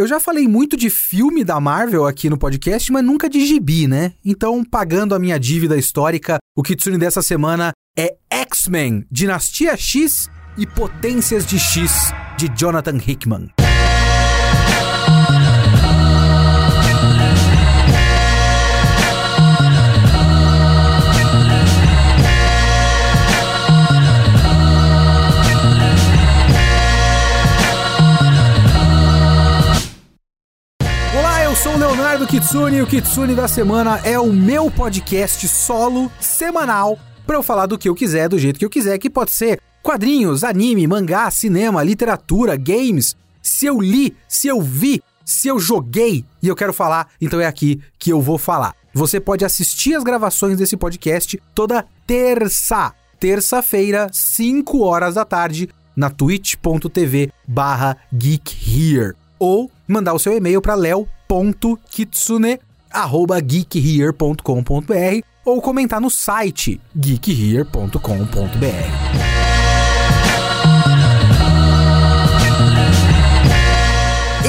Eu já falei muito de filme da Marvel aqui no podcast, mas nunca de gibi, né? Então, pagando a minha dívida histórica, o Kitsune dessa semana é X-Men, Dinastia X e Potências de X, de Jonathan Hickman. Sou o Leonardo Kitsune e o Kitsune da Semana é o meu podcast solo semanal para eu falar do que eu quiser, do jeito que eu quiser, que pode ser quadrinhos, anime, mangá, cinema, literatura, games. Se eu li, se eu vi, se eu joguei e eu quero falar, então é aqui que eu vou falar. Você pode assistir as gravações desse podcast toda terça, terça-feira, 5 horas da tarde, na twitch.tv barra geekhere. Ou mandar o seu e-mail para leo.kitsune@geekhere.com.br ou comentar no site geekhere.com.br.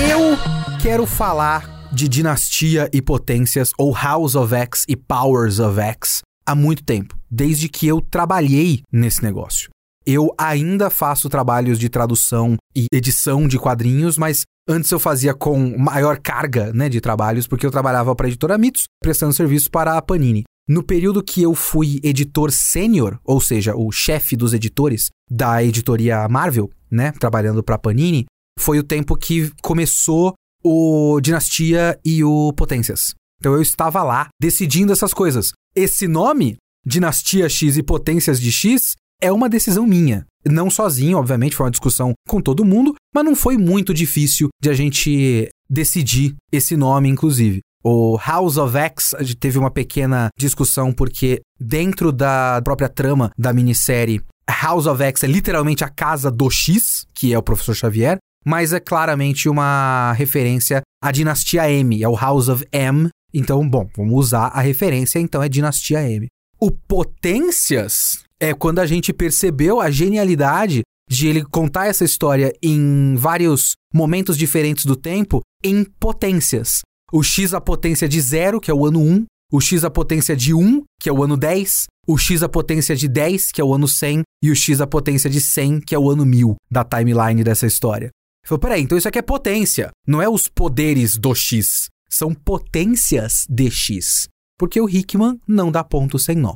Eu quero falar de Dinastia e Potências ou House of X e Powers of X há muito tempo, desde que eu trabalhei nesse negócio. Eu ainda faço trabalhos de tradução e edição de quadrinhos, mas Antes eu fazia com maior carga né, de trabalhos, porque eu trabalhava para a editora Mitos, prestando serviço para a Panini. No período que eu fui editor sênior, ou seja, o chefe dos editores da editoria Marvel, né, trabalhando para a Panini, foi o tempo que começou o Dinastia e o Potências. Então eu estava lá decidindo essas coisas. Esse nome, Dinastia X e Potências de X, é uma decisão minha. Não sozinho, obviamente, foi uma discussão com todo mundo, mas não foi muito difícil de a gente decidir esse nome, inclusive. O House of X, teve uma pequena discussão porque dentro da própria trama da minissérie, House of X é literalmente a casa do X, que é o professor Xavier, mas é claramente uma referência à dinastia M, é o House of M. Então, bom, vamos usar a referência, então é dinastia M. O Potências é quando a gente percebeu a genialidade de ele contar essa história em vários momentos diferentes do tempo em potências. O x a potência de 0, que é o ano 1, o x a potência de 1, que é o ano 10, o x a potência de 10, que é o ano 100, e o x a potência de 100, que é o ano 1000 da timeline dessa história. Ele falou, peraí, então isso aqui é potência, não é os poderes do x, são potências de x. Porque o Hickman não dá ponto sem nó.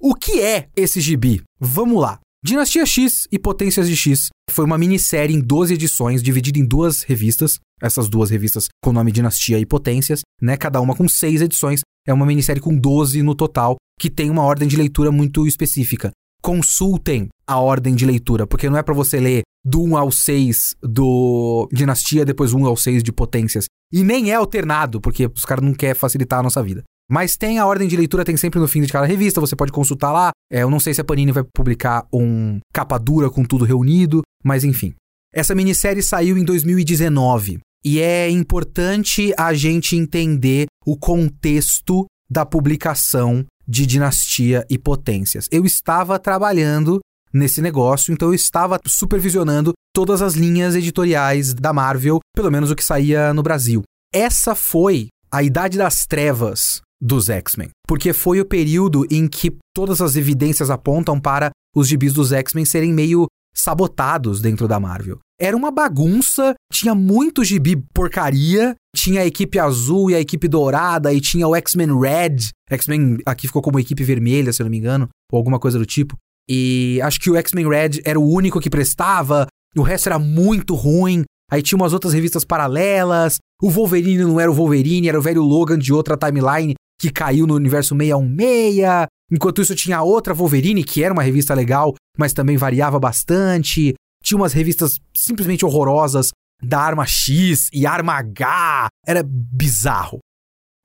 O que é esse gibi? Vamos lá. Dinastia X e Potências de X foi uma minissérie em 12 edições, dividida em duas revistas. Essas duas revistas com o nome Dinastia e Potências, né? Cada uma com seis edições. É uma minissérie com 12 no total, que tem uma ordem de leitura muito específica. Consultem a ordem de leitura, porque não é para você ler do 1 ao 6 do Dinastia, depois 1 ao 6 de Potências. E nem é alternado, porque os caras não querem facilitar a nossa vida. Mas tem a ordem de leitura, tem sempre no fim de cada revista, você pode consultar lá. É, eu não sei se a Panini vai publicar um capa dura com tudo reunido, mas enfim. Essa minissérie saiu em 2019 e é importante a gente entender o contexto da publicação de Dinastia e Potências. Eu estava trabalhando nesse negócio, então eu estava supervisionando todas as linhas editoriais da Marvel, pelo menos o que saía no Brasil. Essa foi a Idade das Trevas dos X-Men. Porque foi o período em que todas as evidências apontam para os gibis dos X-Men serem meio sabotados dentro da Marvel. Era uma bagunça, tinha muito gibi porcaria, tinha a equipe azul e a equipe dourada, e tinha o X-Men Red. X-Men aqui ficou como equipe vermelha, se eu não me engano, ou alguma coisa do tipo. E acho que o X-Men Red era o único que prestava, o resto era muito ruim. Aí tinha umas outras revistas paralelas. O Wolverine não era o Wolverine, era o velho Logan de outra timeline que caiu no universo 616. Enquanto isso, tinha outra Wolverine, que era uma revista legal, mas também variava bastante. Tinha umas revistas simplesmente horrorosas da Arma X e Arma H. Era bizarro.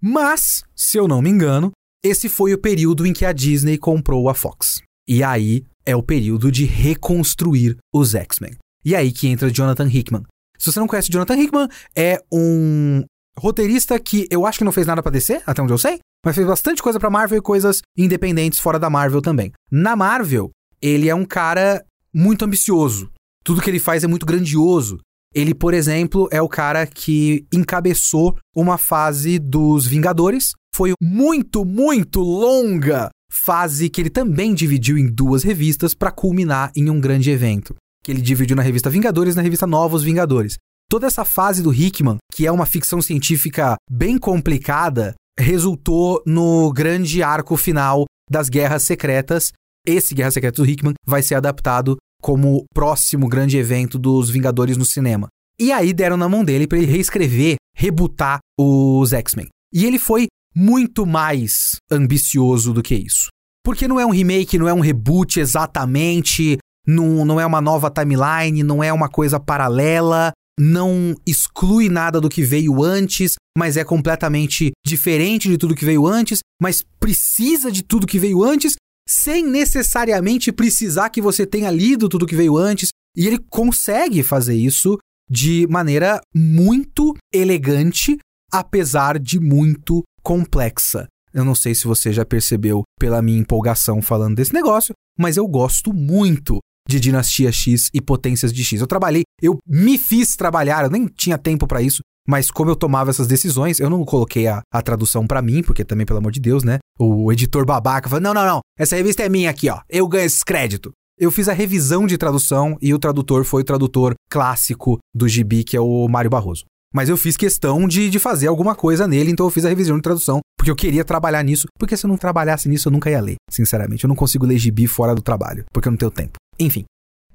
Mas, se eu não me engano, esse foi o período em que a Disney comprou a Fox. E aí é o período de reconstruir os X-Men. E aí que entra Jonathan Hickman. Se você não conhece Jonathan Hickman, é um Roteirista que eu acho que não fez nada para DC, até onde eu sei, mas fez bastante coisa para Marvel e coisas independentes fora da Marvel também. Na Marvel, ele é um cara muito ambicioso. Tudo que ele faz é muito grandioso. Ele, por exemplo, é o cara que encabeçou uma fase dos Vingadores. Foi muito, muito longa fase que ele também dividiu em duas revistas para culminar em um grande evento. Que ele dividiu na revista Vingadores e na revista Novos Vingadores. Toda essa fase do Hickman, que é uma ficção científica bem complicada, resultou no grande arco final das Guerras Secretas. Esse Guerras Secretas do Hickman vai ser adaptado como próximo grande evento dos Vingadores no cinema. E aí deram na mão dele para ele reescrever, rebutar os X-Men. E ele foi muito mais ambicioso do que isso. Porque não é um remake, não é um reboot exatamente, não, não é uma nova timeline, não é uma coisa paralela, não exclui nada do que veio antes, mas é completamente diferente de tudo que veio antes, mas precisa de tudo que veio antes, sem necessariamente precisar que você tenha lido tudo que veio antes. E ele consegue fazer isso de maneira muito elegante, apesar de muito complexa. Eu não sei se você já percebeu pela minha empolgação falando desse negócio, mas eu gosto muito de Dinastia X e Potências de X. Eu trabalhei, eu me fiz trabalhar, eu nem tinha tempo para isso, mas como eu tomava essas decisões, eu não coloquei a, a tradução para mim, porque também, pelo amor de Deus, né? O editor babaca falou: não, não, não, essa revista é minha aqui, ó. Eu ganho esse crédito. Eu fiz a revisão de tradução e o tradutor foi o tradutor clássico do gibi, que é o Mário Barroso. Mas eu fiz questão de, de fazer alguma coisa nele, então eu fiz a revisão de tradução, porque eu queria trabalhar nisso. Porque se eu não trabalhasse nisso, eu nunca ia ler, sinceramente. Eu não consigo ler gibi fora do trabalho, porque eu não tenho tempo. Enfim,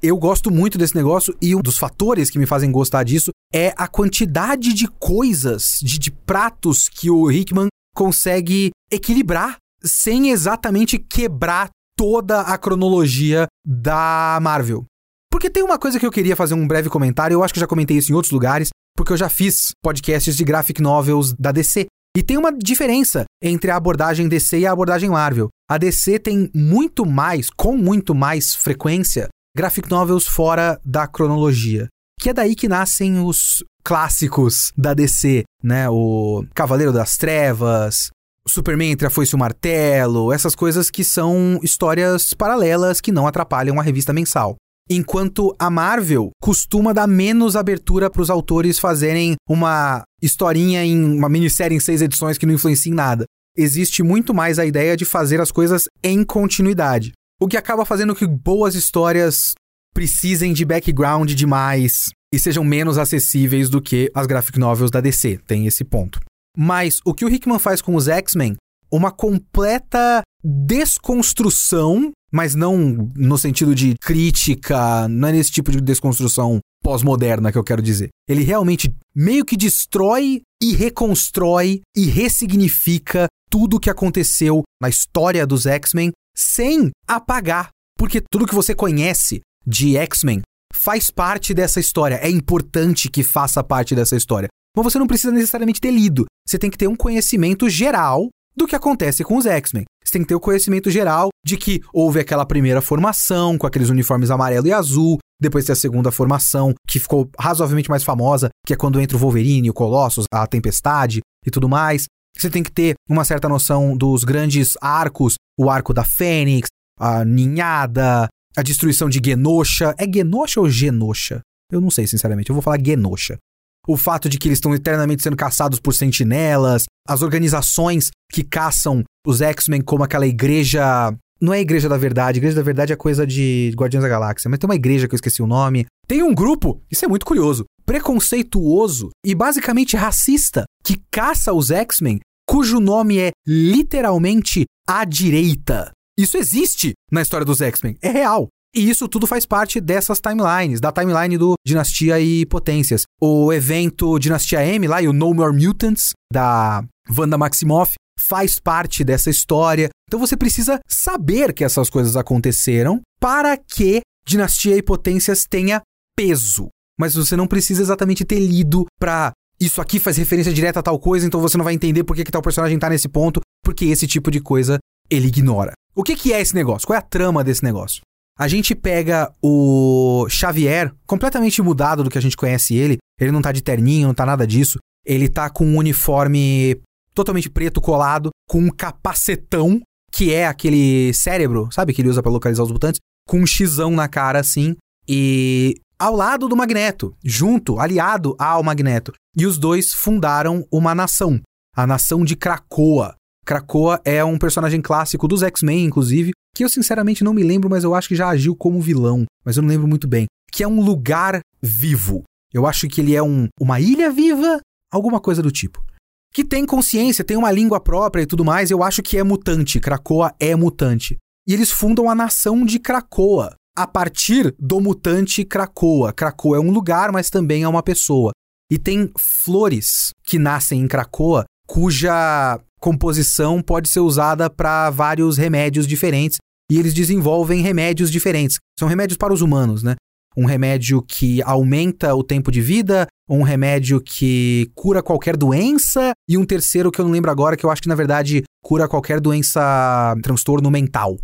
eu gosto muito desse negócio e um dos fatores que me fazem gostar disso é a quantidade de coisas, de, de pratos que o Hickman consegue equilibrar sem exatamente quebrar toda a cronologia da Marvel. Porque tem uma coisa que eu queria fazer um breve comentário, eu acho que já comentei isso em outros lugares, porque eu já fiz podcasts de graphic novels da DC. E tem uma diferença entre a abordagem DC e a abordagem Marvel. A DC tem muito mais, com muito mais frequência, graphic novels fora da cronologia. Que é daí que nascem os clássicos da DC, né? O Cavaleiro das Trevas, Superman entre a foice e o martelo, essas coisas que são histórias paralelas que não atrapalham a revista mensal. Enquanto a Marvel costuma dar menos abertura para os autores fazerem uma historinha em uma minissérie em seis edições que não influencia em nada. Existe muito mais a ideia de fazer as coisas em continuidade. O que acaba fazendo que boas histórias precisem de background demais e sejam menos acessíveis do que as graphic novels da DC. Tem esse ponto. Mas o que o Hickman faz com os X-Men, uma completa desconstrução, mas não no sentido de crítica, não é nesse tipo de desconstrução pós-moderna que eu quero dizer. Ele realmente meio que destrói e reconstrói e ressignifica tudo o que aconteceu na história dos X-Men sem apagar. Porque tudo que você conhece de X-Men faz parte dessa história. É importante que faça parte dessa história. Mas você não precisa necessariamente ter lido. Você tem que ter um conhecimento geral do que acontece com os X-Men. Você tem que ter o conhecimento geral de que houve aquela primeira formação com aqueles uniformes amarelo e azul, depois tem a segunda formação, que ficou razoavelmente mais famosa, que é quando entra o Wolverine, o Colossus, a Tempestade e tudo mais. Você tem que ter uma certa noção dos grandes arcos, o arco da Fênix, a ninhada, a destruição de Genosha. É Genosha ou Genosha? Eu não sei, sinceramente. Eu vou falar Genosha. O fato de que eles estão eternamente sendo caçados por sentinelas, as organizações que caçam os X-Men como aquela igreja. Não é Igreja da Verdade, Igreja da Verdade é coisa de Guardiões da Galáxia, mas tem uma igreja que eu esqueci o nome. Tem um grupo, isso é muito curioso, preconceituoso e basicamente racista, que caça os X-Men, cujo nome é literalmente a direita. Isso existe na história dos X-Men, é real. E isso tudo faz parte dessas timelines, da timeline do Dinastia e Potências. O evento Dinastia M lá e o No More Mutants da Wanda Maximoff faz parte dessa história. Então você precisa saber que essas coisas aconteceram para que Dinastia e Potências tenha peso. Mas você não precisa exatamente ter lido para isso aqui faz referência direta a tal coisa, então você não vai entender por que, que tal personagem tá nesse ponto, porque esse tipo de coisa ele ignora. O que, que é esse negócio? Qual é a trama desse negócio? A gente pega o Xavier, completamente mudado do que a gente conhece ele. Ele não tá de terninho, não tá nada disso. Ele tá com um uniforme totalmente preto colado, com um capacetão, que é aquele cérebro, sabe, que ele usa para localizar os mutantes, com um xizão na cara assim. E ao lado do Magneto, junto, aliado ao Magneto. E os dois fundaram uma nação, a nação de Krakoa. Krakoa é um personagem clássico dos X-Men, inclusive, que eu sinceramente não me lembro, mas eu acho que já agiu como vilão, mas eu não lembro muito bem. Que é um lugar vivo. Eu acho que ele é um, uma ilha viva, alguma coisa do tipo. Que tem consciência, tem uma língua própria e tudo mais. Eu acho que é mutante. Krakoa é mutante. E eles fundam a nação de Krakoa a partir do mutante Krakoa. Krakoa é um lugar, mas também é uma pessoa. E tem flores que nascem em Krakoa cuja composição pode ser usada para vários remédios diferentes e eles desenvolvem remédios diferentes. São remédios para os humanos, né? Um remédio que aumenta o tempo de vida, um remédio que cura qualquer doença e um terceiro que eu não lembro agora, que eu acho que na verdade cura qualquer doença, transtorno mental.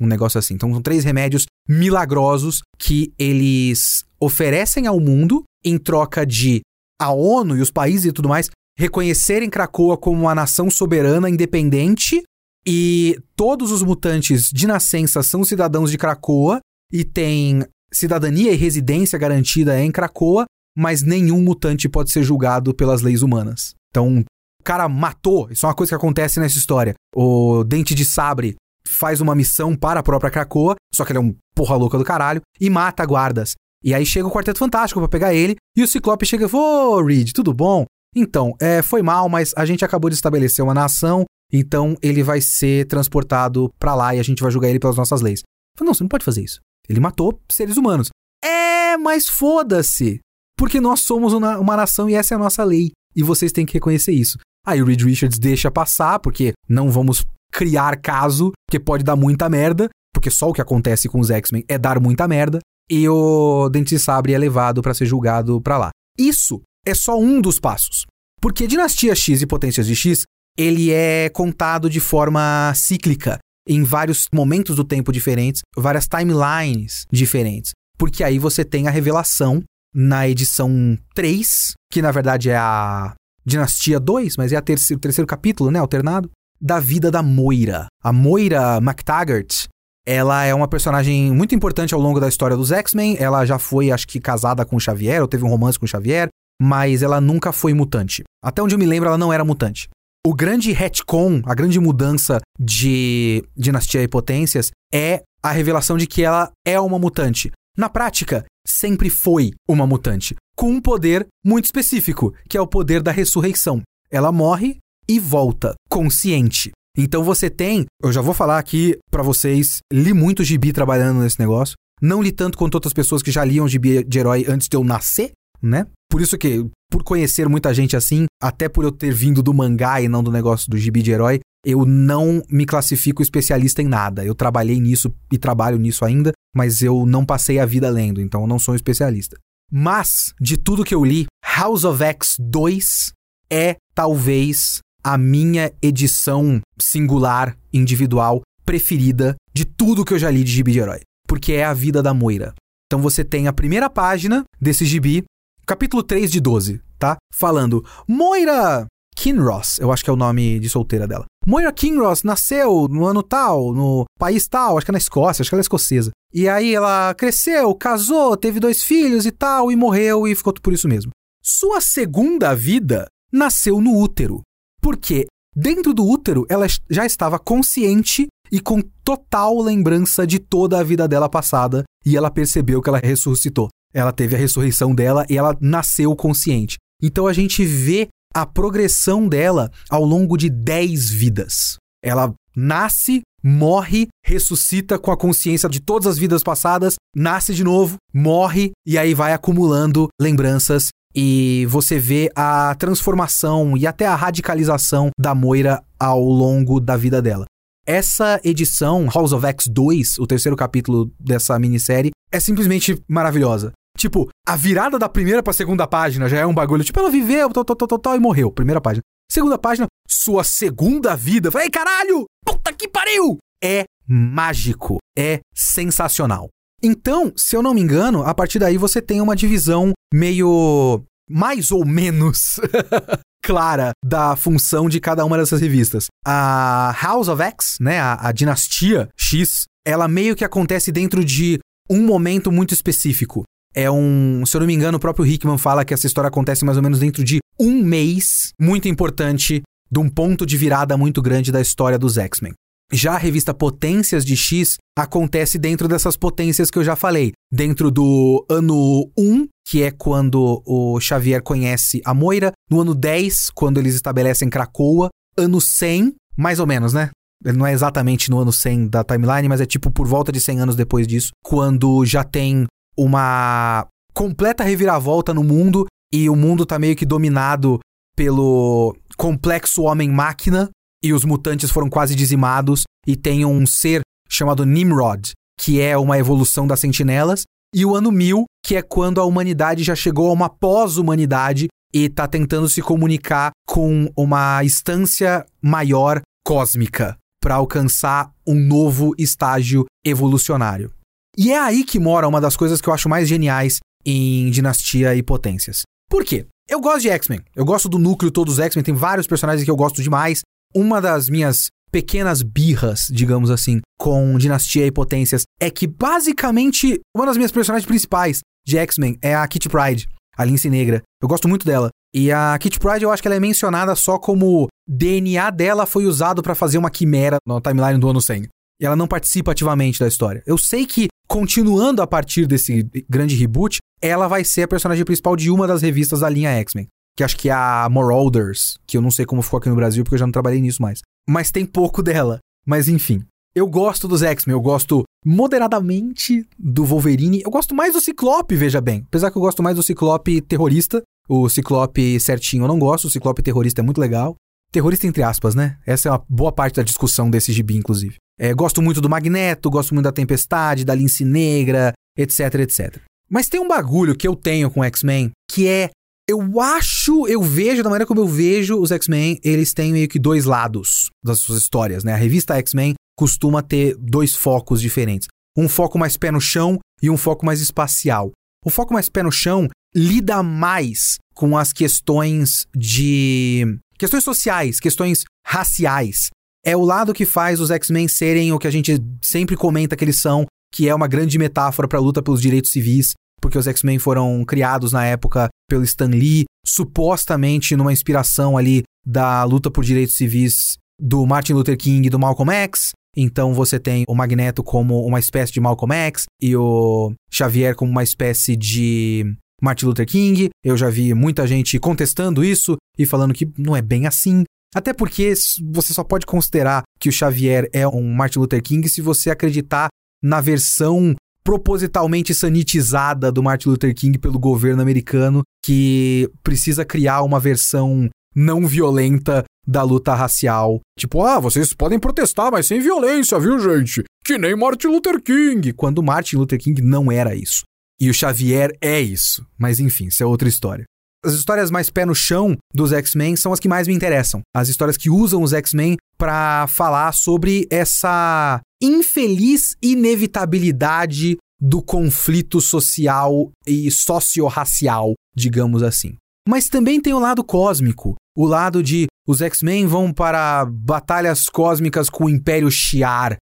Um negócio assim. Então são três remédios milagrosos que eles oferecem ao mundo em troca de a ONU e os países e tudo mais reconhecerem Krakoa como uma nação soberana independente e todos os mutantes de nascença são cidadãos de Krakoa e têm cidadania e residência garantida em Krakoa, mas nenhum mutante pode ser julgado pelas leis humanas. Então, o cara matou, isso é uma coisa que acontece nessa história. O Dente de Sabre faz uma missão para a própria Krakoa, só que ele é um porra louca do caralho, e mata guardas. E aí chega o Quarteto Fantástico para pegar ele, e o Ciclope chega e fala: Ô, Reed, tudo bom? Então, é, foi mal, mas a gente acabou de estabelecer uma nação, então ele vai ser transportado para lá e a gente vai julgar ele pelas nossas leis. Falei, não, você não pode fazer isso. Ele matou seres humanos. É, mas foda-se. Porque nós somos uma, uma nação e essa é a nossa lei. E vocês têm que reconhecer isso. Aí o Reed Richards deixa passar, porque não vamos criar caso, porque pode dar muita merda, porque só o que acontece com os X-Men é dar muita merda, e o Dente Sabre é levado para ser julgado para lá. Isso é só um dos passos. Porque Dinastia X e Potências de X, ele é contado de forma cíclica, em vários momentos do tempo diferentes, várias timelines diferentes. Porque aí você tem a revelação na edição 3, que na verdade é a Dinastia 2, mas é a terceiro, o terceiro capítulo, né, alternado, da vida da Moira. A Moira McTaggart, ela é uma personagem muito importante ao longo da história dos X-Men. Ela já foi, acho que, casada com o Xavier, ou teve um romance com o Xavier mas ela nunca foi mutante. Até onde eu me lembro, ela não era mutante. O grande retcon, a grande mudança de Dinastia e Potências é a revelação de que ela é uma mutante. Na prática, sempre foi uma mutante, com um poder muito específico, que é o poder da ressurreição. Ela morre e volta, consciente. Então você tem, eu já vou falar aqui para vocês, li muito gibi trabalhando nesse negócio. Não li tanto quanto outras pessoas que já liam gibi de herói antes de eu nascer, né? Por isso que, por conhecer muita gente assim, até por eu ter vindo do mangá e não do negócio do gibi de herói, eu não me classifico especialista em nada. Eu trabalhei nisso e trabalho nisso ainda, mas eu não passei a vida lendo, então eu não sou um especialista. Mas, de tudo que eu li, House of X 2 é talvez a minha edição singular, individual, preferida de tudo que eu já li de gibi de herói. Porque é a vida da Moira. Então você tem a primeira página desse gibi, capítulo 3 de 12, tá? Falando, Moira Kinross, eu acho que é o nome de solteira dela. Moira Kinross nasceu no ano tal, no país tal, acho que é na Escócia, acho que ela é escocesa. E aí ela cresceu, casou, teve dois filhos e tal, e morreu e ficou por isso mesmo. Sua segunda vida nasceu no útero. Porque dentro do útero ela já estava consciente e com total lembrança de toda a vida dela passada, e ela percebeu que ela ressuscitou. Ela teve a ressurreição dela e ela nasceu consciente. Então a gente vê a progressão dela ao longo de 10 vidas. Ela nasce, morre, ressuscita com a consciência de todas as vidas passadas, nasce de novo, morre e aí vai acumulando lembranças e você vê a transformação e até a radicalização da Moira ao longo da vida dela. Essa edição, House of X 2, o terceiro capítulo dessa minissérie, é simplesmente maravilhosa. Tipo, a virada da primeira pra segunda página já é um bagulho. Tipo, ela viveu, tal, tal, tal, tal, e morreu. Primeira página. Segunda página, sua segunda vida. Falei, caralho! Puta que pariu! É mágico. É sensacional. Então, se eu não me engano, a partir daí você tem uma divisão meio. mais ou menos. clara da função de cada uma dessas revistas. A House of X, né, a, a Dinastia X, ela meio que acontece dentro de um momento muito específico É um. Se eu não me engano, o próprio Hickman fala que essa história acontece mais ou menos dentro de um mês muito importante, de um ponto de virada muito grande da história dos X-Men. Já a revista Potências de X acontece dentro dessas potências que eu já falei. Dentro do ano 1, que é quando o Xavier conhece a Moira. No ano 10, quando eles estabelecem Krakoa. Ano 100, mais ou menos, né? Não é exatamente no ano 100 da timeline, mas é tipo por volta de 100 anos depois disso, quando já tem uma completa reviravolta no mundo e o mundo tá meio que dominado pelo complexo homem-máquina e os mutantes foram quase dizimados e tem um ser chamado Nimrod, que é uma evolução das sentinelas, e o ano 1000, que é quando a humanidade já chegou a uma pós-humanidade e tá tentando se comunicar com uma instância maior cósmica para alcançar um novo estágio evolucionário. E é aí que mora uma das coisas que eu acho mais geniais em Dinastia e Potências. Por quê? Eu gosto de X-Men. Eu gosto do núcleo todo dos X-Men. Tem vários personagens que eu gosto demais. Uma das minhas pequenas birras, digamos assim, com Dinastia e Potências é que basicamente uma das minhas personagens principais de X-Men é a Kitty Pryde, a Lince Negra. Eu gosto muito dela. E a Kitty Pryde eu acho que ela é mencionada só como DNA dela foi usado para fazer uma quimera na timeline do ano 100. E ela não participa ativamente da história. Eu sei que continuando a partir desse grande reboot, ela vai ser a personagem principal de uma das revistas da linha X-Men. Que acho que é a Marauders, que eu não sei como ficou aqui no Brasil, porque eu já não trabalhei nisso mais. Mas tem pouco dela. Mas enfim. Eu gosto dos X-Men, eu gosto moderadamente do Wolverine. Eu gosto mais do Ciclope, veja bem. Apesar que eu gosto mais do Ciclope terrorista. O Ciclope certinho eu não gosto, o Ciclope terrorista é muito legal. Terrorista entre aspas, né? Essa é uma boa parte da discussão desse gibi, inclusive. É, gosto muito do Magneto, gosto muito da Tempestade, da Lince Negra, etc, etc. Mas tem um bagulho que eu tenho com X-Men que é. Eu acho, eu vejo, da maneira como eu vejo os X-Men, eles têm meio que dois lados das suas histórias, né? A revista X-Men costuma ter dois focos diferentes. Um foco mais pé no chão e um foco mais espacial. O foco mais pé no chão lida mais com as questões de. questões sociais, questões raciais, é o lado que faz os X-Men serem o que a gente sempre comenta que eles são, que é uma grande metáfora para a luta pelos direitos civis, porque os X-Men foram criados na época pelo Stan Lee, supostamente numa inspiração ali da luta por direitos civis do Martin Luther King e do Malcolm X. Então você tem o Magneto como uma espécie de Malcolm X e o Xavier como uma espécie de Martin Luther King. Eu já vi muita gente contestando isso e falando que não é bem assim. Até porque você só pode considerar que o Xavier é um Martin Luther King se você acreditar na versão propositalmente sanitizada do Martin Luther King pelo governo americano, que precisa criar uma versão não violenta da luta racial. Tipo, ah, vocês podem protestar, mas sem violência, viu, gente? Que nem Martin Luther King. Quando Martin Luther King não era isso. E o Xavier é isso. Mas enfim, isso é outra história. As histórias mais pé no chão dos X-Men são as que mais me interessam. As histórias que usam os X-Men para falar sobre essa infeliz inevitabilidade do conflito social e socio-racial, digamos assim. Mas também tem o lado cósmico, o lado de os X-Men vão para batalhas cósmicas com o Império Shi'ar.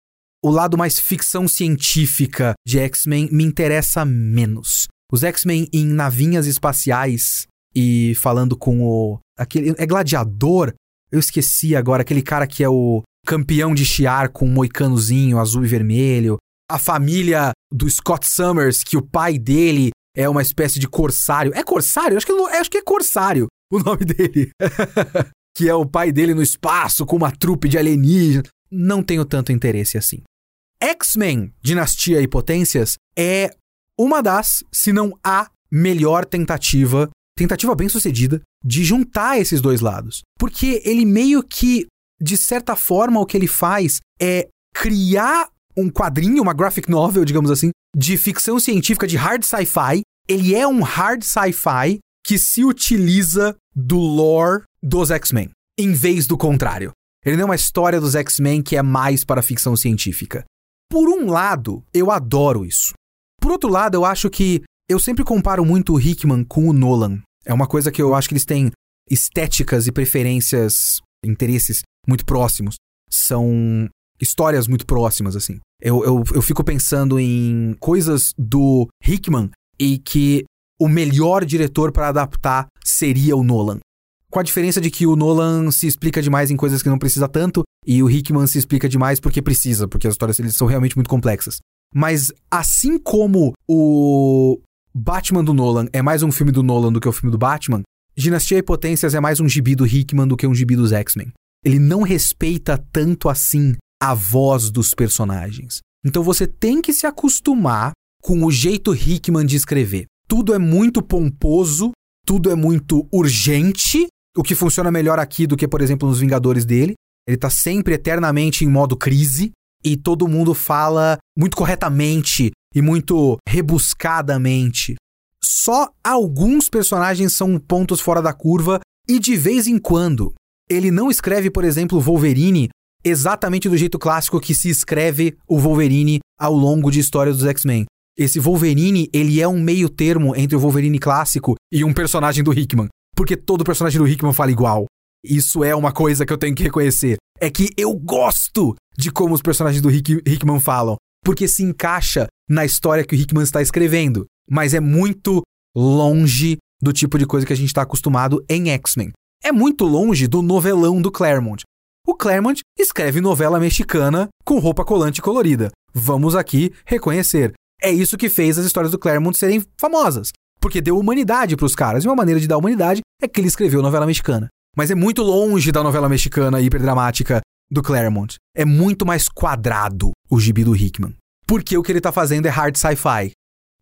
O lado mais ficção científica de X-Men me interessa menos. Os X-Men em navinhas espaciais e falando com o. Aquele, é gladiador? Eu esqueci agora, aquele cara que é o campeão de chiar com um moicanozinho azul e vermelho. A família do Scott Summers, que o pai dele é uma espécie de corsário. É corsário? Acho que, acho que é corsário o nome dele. que é o pai dele no espaço com uma trupe de alienígenas. Não tenho tanto interesse assim. X-Men Dinastia e Potências é uma das, se não a melhor tentativa tentativa bem sucedida de juntar esses dois lados. Porque ele meio que, de certa forma, o que ele faz é criar um quadrinho, uma graphic novel, digamos assim, de ficção científica, de hard sci-fi. Ele é um hard sci-fi que se utiliza do lore dos X-Men, em vez do contrário. Ele não é uma história dos X-Men que é mais para ficção científica. Por um lado, eu adoro isso. Por outro lado, eu acho que eu sempre comparo muito o Hickman com o Nolan. É uma coisa que eu acho que eles têm estéticas e preferências, interesses muito próximos. São histórias muito próximas, assim. Eu, eu, eu fico pensando em coisas do Hickman e que o melhor diretor para adaptar seria o Nolan. Com a diferença de que o Nolan se explica demais em coisas que não precisa tanto e o Hickman se explica demais porque precisa, porque as histórias eles são realmente muito complexas. Mas assim como o Batman do Nolan é mais um filme do Nolan do que o filme do Batman, Dinastia e Potências é mais um gibi do Hickman do que um gibi dos X-Men. Ele não respeita tanto assim a voz dos personagens. Então você tem que se acostumar com o jeito Hickman de escrever. Tudo é muito pomposo, tudo é muito urgente, o que funciona melhor aqui do que, por exemplo, nos Vingadores dele. Ele tá sempre eternamente em modo crise e todo mundo fala muito corretamente e muito rebuscadamente. Só alguns personagens são pontos fora da curva e de vez em quando ele não escreve, por exemplo, Wolverine exatamente do jeito clássico que se escreve o Wolverine ao longo de histórias dos X-Men. Esse Wolverine, ele é um meio termo entre o Wolverine clássico e um personagem do Hickman, porque todo personagem do Hickman fala igual. Isso é uma coisa que eu tenho que reconhecer. É que eu gosto de como os personagens do Hick Hickman falam, porque se encaixa na história que o Hickman está escrevendo, mas é muito longe do tipo de coisa que a gente está acostumado em X-Men. É muito longe do novelão do Claremont. O Claremont escreve novela mexicana com roupa colante colorida. Vamos aqui reconhecer. É isso que fez as histórias do Claremont serem famosas. Porque deu humanidade para os caras. E uma maneira de dar humanidade é que ele escreveu novela mexicana. Mas é muito longe da novela mexicana hiperdramática do Claremont. É muito mais quadrado o gibi do Hickman. Porque o que ele está fazendo é hard sci-fi.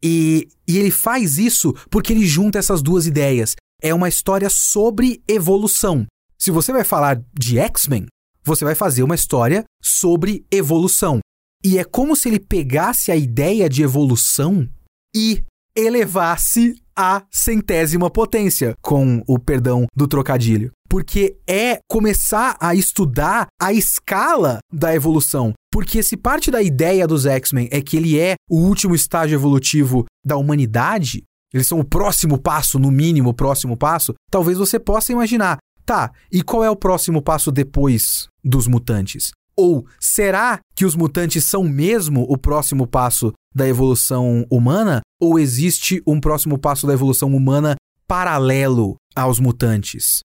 E, e ele faz isso porque ele junta essas duas ideias. É uma história sobre evolução. Se você vai falar de X-Men, você vai fazer uma história sobre evolução. E é como se ele pegasse a ideia de evolução e elevasse a centésima potência, com o perdão do trocadilho. Porque é começar a estudar a escala da evolução. Porque se parte da ideia dos X-Men é que ele é o último estágio evolutivo da humanidade, eles são o próximo passo, no mínimo, o próximo passo, talvez você possa imaginar, tá, e qual é o próximo passo depois dos mutantes? Ou será que os mutantes são mesmo o próximo passo da evolução humana? Ou existe um próximo passo da evolução humana paralelo aos mutantes?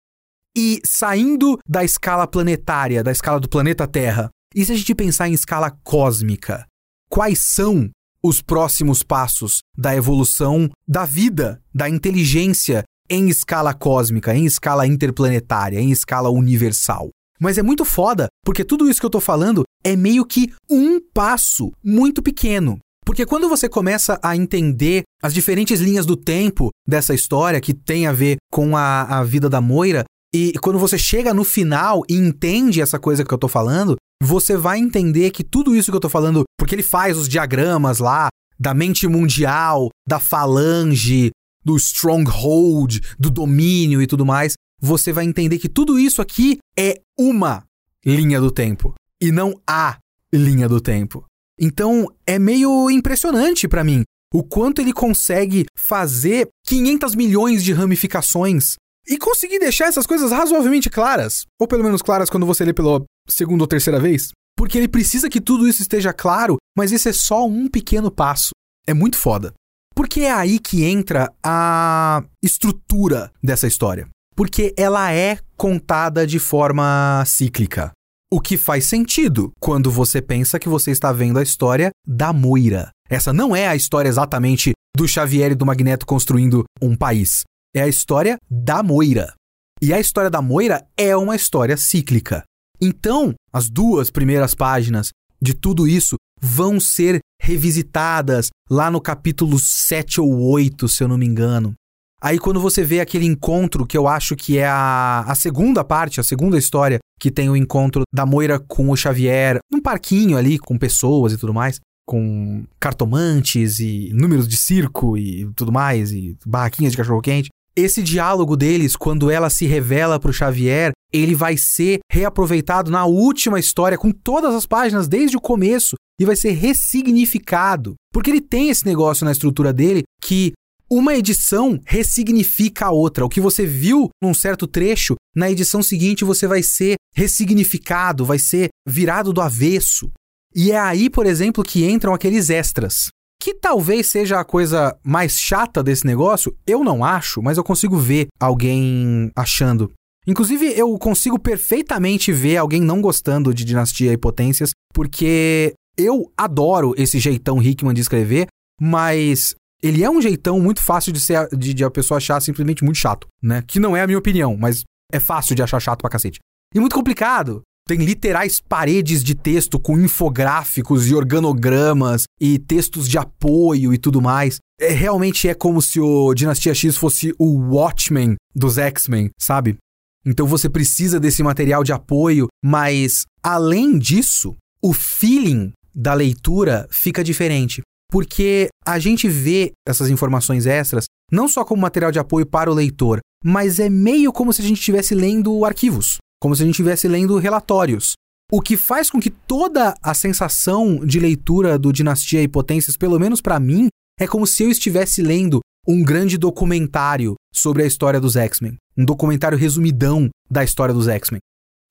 E saindo da escala planetária, da escala do planeta Terra, e se a gente pensar em escala cósmica? Quais são os próximos passos da evolução da vida, da inteligência em escala cósmica, em escala interplanetária, em escala universal? Mas é muito foda, porque tudo isso que eu tô falando é meio que um passo muito pequeno. Porque quando você começa a entender as diferentes linhas do tempo dessa história que tem a ver com a, a vida da Moira, e quando você chega no final e entende essa coisa que eu tô falando, você vai entender que tudo isso que eu tô falando, porque ele faz os diagramas lá da mente mundial, da falange, do stronghold, do domínio e tudo mais, você vai entender que tudo isso aqui é uma linha do tempo e não a linha do tempo. Então é meio impressionante para mim o quanto ele consegue fazer 500 milhões de ramificações e conseguir deixar essas coisas razoavelmente claras, ou pelo menos claras quando você lê pela segunda ou terceira vez, porque ele precisa que tudo isso esteja claro, mas esse é só um pequeno passo. É muito foda. Porque é aí que entra a estrutura dessa história porque ela é contada de forma cíclica. O que faz sentido quando você pensa que você está vendo a história da Moira. Essa não é a história exatamente do Xavier e do Magneto construindo um país. É a história da Moira. E a história da Moira é uma história cíclica. Então, as duas primeiras páginas de tudo isso vão ser revisitadas lá no capítulo 7 ou 8, se eu não me engano. Aí quando você vê aquele encontro, que eu acho que é a, a segunda parte, a segunda história, que tem o encontro da Moira com o Xavier, num parquinho ali, com pessoas e tudo mais, com cartomantes e números de circo e tudo mais, e barraquinhas de cachorro-quente. Esse diálogo deles, quando ela se revela pro Xavier, ele vai ser reaproveitado na última história, com todas as páginas desde o começo, e vai ser ressignificado. Porque ele tem esse negócio na estrutura dele que uma edição ressignifica a outra. O que você viu num certo trecho, na edição seguinte você vai ser ressignificado, vai ser virado do avesso. E é aí, por exemplo, que entram aqueles extras, que talvez seja a coisa mais chata desse negócio, eu não acho, mas eu consigo ver alguém achando. Inclusive, eu consigo perfeitamente ver alguém não gostando de Dinastia e Potências, porque eu adoro esse jeitão Hickman de escrever, mas ele é um jeitão muito fácil de ser de, de, a pessoa achar simplesmente muito chato, né? Que não é a minha opinião, mas é fácil de achar chato pra cacete. E muito complicado. Tem literais paredes de texto com infográficos e organogramas e textos de apoio e tudo mais. É, realmente é como se o Dinastia X fosse o Watchmen dos X-Men, sabe? Então você precisa desse material de apoio, mas além disso, o feeling da leitura fica diferente. Porque a gente vê essas informações extras não só como material de apoio para o leitor, mas é meio como se a gente estivesse lendo arquivos, como se a gente estivesse lendo relatórios. O que faz com que toda a sensação de leitura do Dinastia e Potências, pelo menos para mim, é como se eu estivesse lendo um grande documentário sobre a história dos X-Men. Um documentário resumidão da história dos X-Men.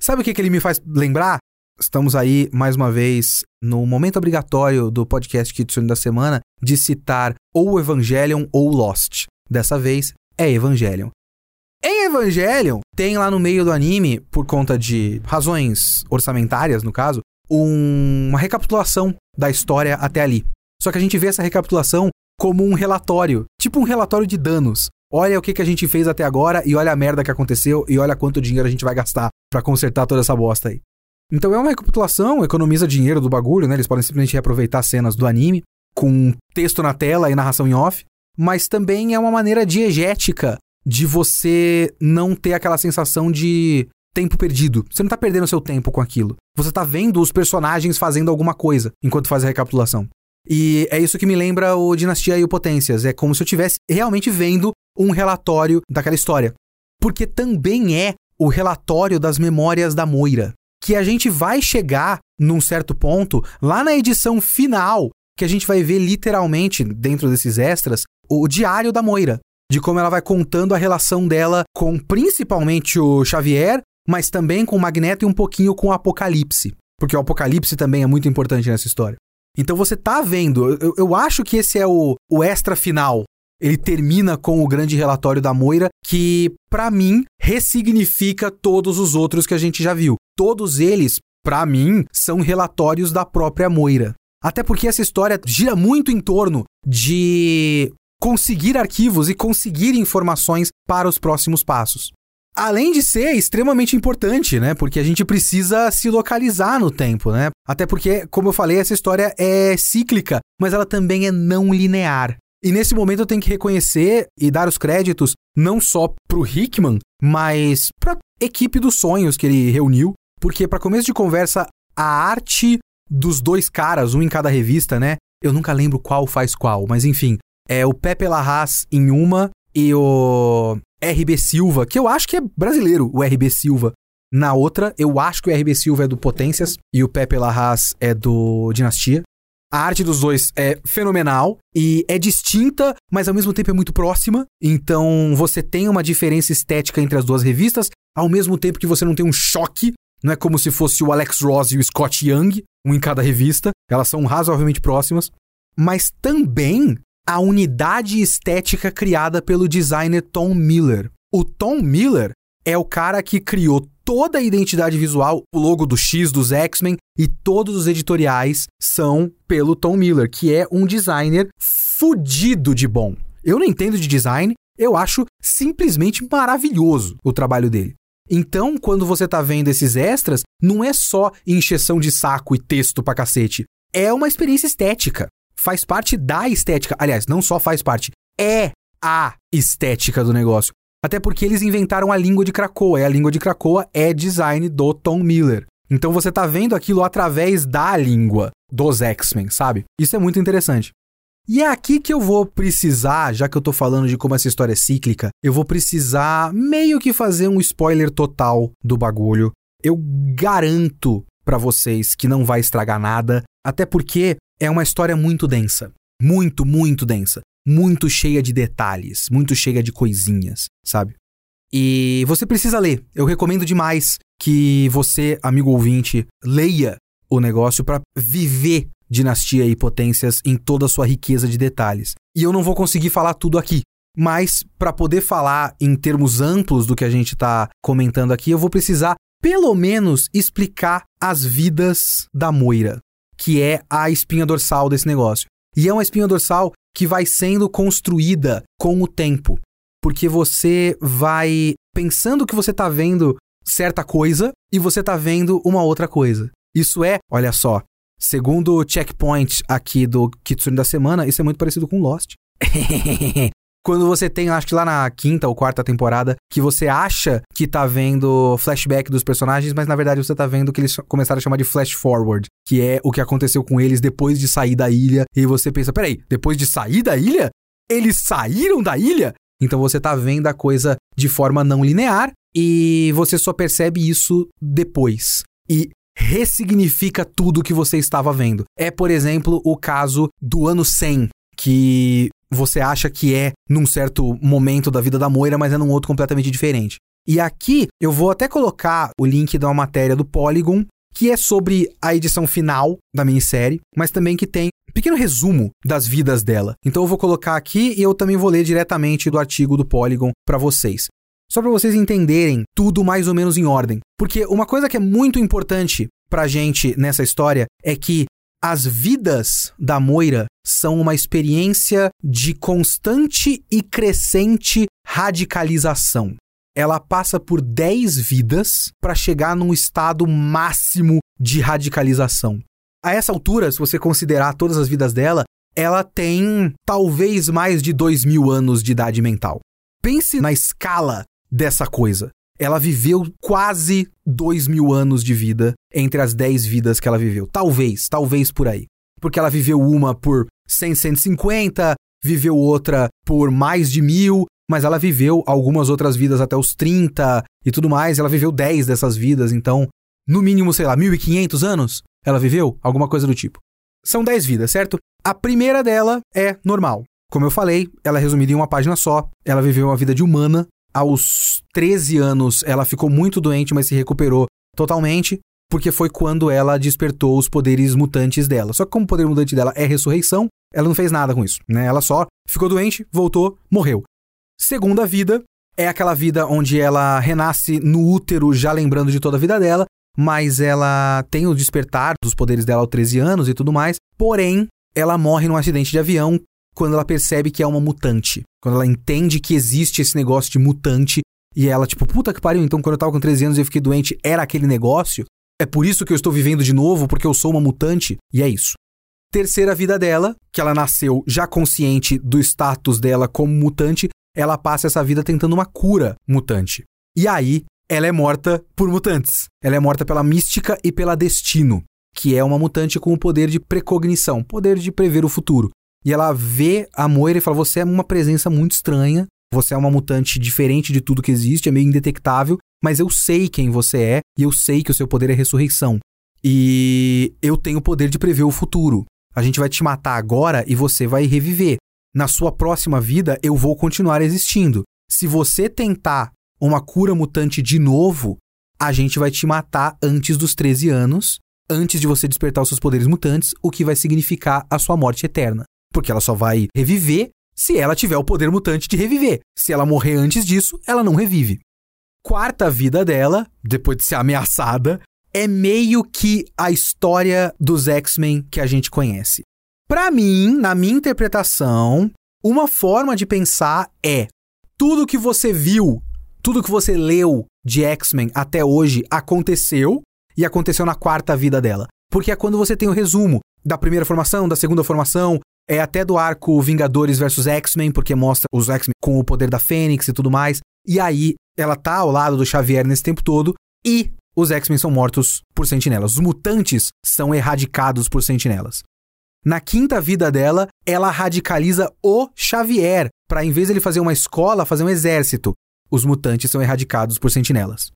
Sabe o que, que ele me faz lembrar? Estamos aí, mais uma vez, no momento obrigatório do podcast Kitsune da semana de citar ou Evangelion ou Lost. Dessa vez é Evangelion. Em Evangelion, tem lá no meio do anime, por conta de razões orçamentárias, no caso, um, uma recapitulação da história até ali. Só que a gente vê essa recapitulação como um relatório, tipo um relatório de danos. Olha o que, que a gente fez até agora e olha a merda que aconteceu e olha quanto dinheiro a gente vai gastar para consertar toda essa bosta aí. Então é uma recapitulação, economiza dinheiro do bagulho, né? Eles podem simplesmente reaproveitar cenas do anime com texto na tela e narração em off, mas também é uma maneira diegética de você não ter aquela sensação de tempo perdido. Você não tá perdendo seu tempo com aquilo. Você tá vendo os personagens fazendo alguma coisa enquanto faz a recapitulação. E é isso que me lembra o Dinastia e o Potências. É como se eu estivesse realmente vendo um relatório daquela história. Porque também é o relatório das memórias da Moira. Que a gente vai chegar num certo ponto, lá na edição final, que a gente vai ver literalmente, dentro desses extras, o diário da Moira. De como ela vai contando a relação dela com principalmente o Xavier, mas também com o Magneto e um pouquinho com o Apocalipse. Porque o Apocalipse também é muito importante nessa história. Então você tá vendo, eu, eu acho que esse é o, o extra final. Ele termina com o grande relatório da Moira, que, para mim, ressignifica todos os outros que a gente já viu. Todos eles, para mim, são relatórios da própria Moira. Até porque essa história gira muito em torno de conseguir arquivos e conseguir informações para os próximos passos. Além de ser extremamente importante, né? Porque a gente precisa se localizar no tempo, né? Até porque, como eu falei, essa história é cíclica, mas ela também é não linear. E nesse momento eu tenho que reconhecer e dar os créditos não só pro Hickman, mas pra equipe dos sonhos que ele reuniu, porque para começo de conversa, a arte dos dois caras, um em cada revista, né? Eu nunca lembro qual faz qual, mas enfim, é o Pepe Larraz em uma e o RB Silva, que eu acho que é brasileiro, o RB Silva. Na outra, eu acho que o RB Silva é do Potências e o Pepe Larraz é do Dinastia. A arte dos dois é fenomenal e é distinta, mas ao mesmo tempo é muito próxima. Então você tem uma diferença estética entre as duas revistas, ao mesmo tempo que você não tem um choque. Não é como se fosse o Alex Ross e o Scott Young, um em cada revista. Elas são razoavelmente próximas. Mas também a unidade estética criada pelo designer Tom Miller. O Tom Miller é o cara que criou toda a identidade visual, o logo do X dos X-Men e todos os editoriais são pelo Tom Miller, que é um designer fudido de bom. Eu não entendo de design, eu acho simplesmente maravilhoso o trabalho dele. Então, quando você tá vendo esses extras, não é só encheção de saco e texto pra cacete. É uma experiência estética faz parte da estética. Aliás, não só faz parte, é a estética do negócio. Até porque eles inventaram a língua de Krakoa, e a língua de Krakoa é design do Tom Miller. Então você tá vendo aquilo através da língua dos X-Men, sabe? Isso é muito interessante. E é aqui que eu vou precisar, já que eu tô falando de como essa história é cíclica, eu vou precisar meio que fazer um spoiler total do bagulho. Eu garanto para vocês que não vai estragar nada, até porque é uma história muito densa. Muito, muito densa. Muito cheia de detalhes, muito cheia de coisinhas, sabe? E você precisa ler. Eu recomendo demais que você, amigo ouvinte, leia o negócio para viver Dinastia e Potências em toda a sua riqueza de detalhes. E eu não vou conseguir falar tudo aqui. Mas para poder falar em termos amplos do que a gente está comentando aqui, eu vou precisar pelo menos explicar as vidas da Moira, que é a espinha dorsal desse negócio. E é uma espinha dorsal que vai sendo construída com o tempo, porque você vai pensando que você está vendo certa coisa e você está vendo uma outra coisa. Isso é, olha só, segundo o checkpoint aqui do Kitsune da semana, isso é muito parecido com Lost. Quando você tem, acho que lá na quinta ou quarta temporada, que você acha que tá vendo flashback dos personagens, mas na verdade você tá vendo que eles começaram a chamar de flash forward, que é o que aconteceu com eles depois de sair da ilha. E você pensa, peraí, depois de sair da ilha? Eles saíram da ilha? Então você tá vendo a coisa de forma não linear e você só percebe isso depois. E ressignifica tudo que você estava vendo. É, por exemplo, o caso do ano 100, que você acha que é num certo momento da vida da Moira, mas é num outro completamente diferente. E aqui eu vou até colocar o link da matéria do Polygon, que é sobre a edição final da minissérie, mas também que tem um pequeno resumo das vidas dela. Então eu vou colocar aqui e eu também vou ler diretamente do artigo do Polygon para vocês. Só para vocês entenderem tudo mais ou menos em ordem. Porque uma coisa que é muito importante pra gente nessa história é que as vidas da Moira são uma experiência de constante e crescente radicalização. Ela passa por 10 vidas para chegar num estado máximo de radicalização. A essa altura, se você considerar todas as vidas dela, ela tem talvez mais de 2 mil anos de idade mental. Pense na escala dessa coisa ela viveu quase dois mil anos de vida entre as dez vidas que ela viveu. Talvez, talvez por aí. Porque ela viveu uma por 100, 150, viveu outra por mais de mil, mas ela viveu algumas outras vidas até os 30 e tudo mais. Ela viveu 10 dessas vidas, então, no mínimo, sei lá, 1500 anos ela viveu? Alguma coisa do tipo. São 10 vidas, certo? A primeira dela é normal. Como eu falei, ela é resumida em uma página só. Ela viveu uma vida de humana aos 13 anos, ela ficou muito doente, mas se recuperou totalmente, porque foi quando ela despertou os poderes mutantes dela. Só que como o poder mutante dela é ressurreição, ela não fez nada com isso, né? Ela só ficou doente, voltou, morreu. Segunda vida é aquela vida onde ela renasce no útero, já lembrando de toda a vida dela, mas ela tem o despertar dos poderes dela aos 13 anos e tudo mais. Porém, ela morre num acidente de avião quando ela percebe que é uma mutante. Quando ela entende que existe esse negócio de mutante e ela, tipo, puta que pariu, então quando eu tava com 13 anos e eu fiquei doente, era aquele negócio? É por isso que eu estou vivendo de novo, porque eu sou uma mutante? E é isso. Terceira vida dela, que ela nasceu já consciente do status dela como mutante, ela passa essa vida tentando uma cura mutante. E aí, ela é morta por mutantes. Ela é morta pela mística e pela destino, que é uma mutante com o poder de precognição, poder de prever o futuro. E ela vê a Moira e fala: Você é uma presença muito estranha. Você é uma mutante diferente de tudo que existe, é meio indetectável, mas eu sei quem você é e eu sei que o seu poder é ressurreição. E eu tenho o poder de prever o futuro. A gente vai te matar agora e você vai reviver. Na sua próxima vida, eu vou continuar existindo. Se você tentar uma cura mutante de novo, a gente vai te matar antes dos 13 anos, antes de você despertar os seus poderes mutantes, o que vai significar a sua morte eterna. Porque ela só vai reviver se ela tiver o poder mutante de reviver. Se ela morrer antes disso, ela não revive. Quarta vida dela, depois de ser ameaçada, é meio que a história dos X-Men que a gente conhece. Para mim, na minha interpretação, uma forma de pensar é: tudo que você viu, tudo que você leu de X-Men até hoje aconteceu e aconteceu na quarta vida dela. Porque é quando você tem o resumo da primeira formação, da segunda formação, é até do arco Vingadores versus X-Men, porque mostra os X-Men com o poder da Fênix e tudo mais. E aí, ela tá ao lado do Xavier nesse tempo todo e os X-Men são mortos por sentinelas. Os mutantes são erradicados por sentinelas. Na quinta vida dela, ela radicaliza o Xavier, para em vez de ele fazer uma escola, fazer um exército. Os mutantes são erradicados por sentinelas.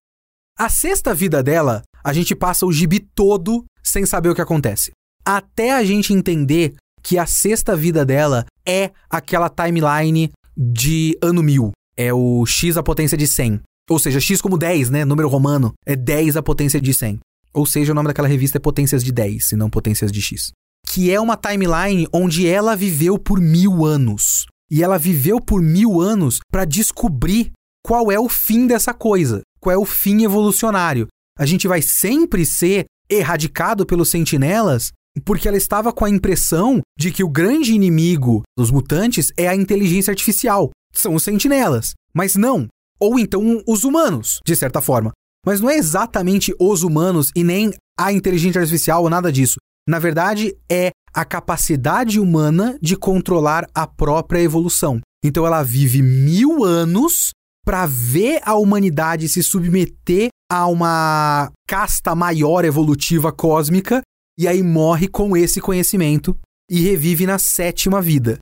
A sexta vida dela, a gente passa o gibi todo sem saber o que acontece. Até a gente entender que a sexta vida dela é aquela timeline de ano mil. É o x a potência de 100. Ou seja, x como 10, né? Número romano. É 10 a potência de 100. Ou seja, o nome daquela revista é Potências de 10, e não Potências de X. que é uma timeline onde ela viveu por mil anos. E ela viveu por mil anos para descobrir qual é o fim dessa coisa, qual é o fim evolucionário. A gente vai sempre ser erradicado pelos sentinelas porque ela estava com a impressão de que o grande inimigo dos mutantes é a inteligência artificial. São os sentinelas. Mas não. Ou então os humanos, de certa forma. Mas não é exatamente os humanos e nem a inteligência artificial ou nada disso. Na verdade, é a capacidade humana de controlar a própria evolução. Então ela vive mil anos para ver a humanidade se submeter a uma casta maior evolutiva cósmica e aí morre com esse conhecimento e revive na sétima vida.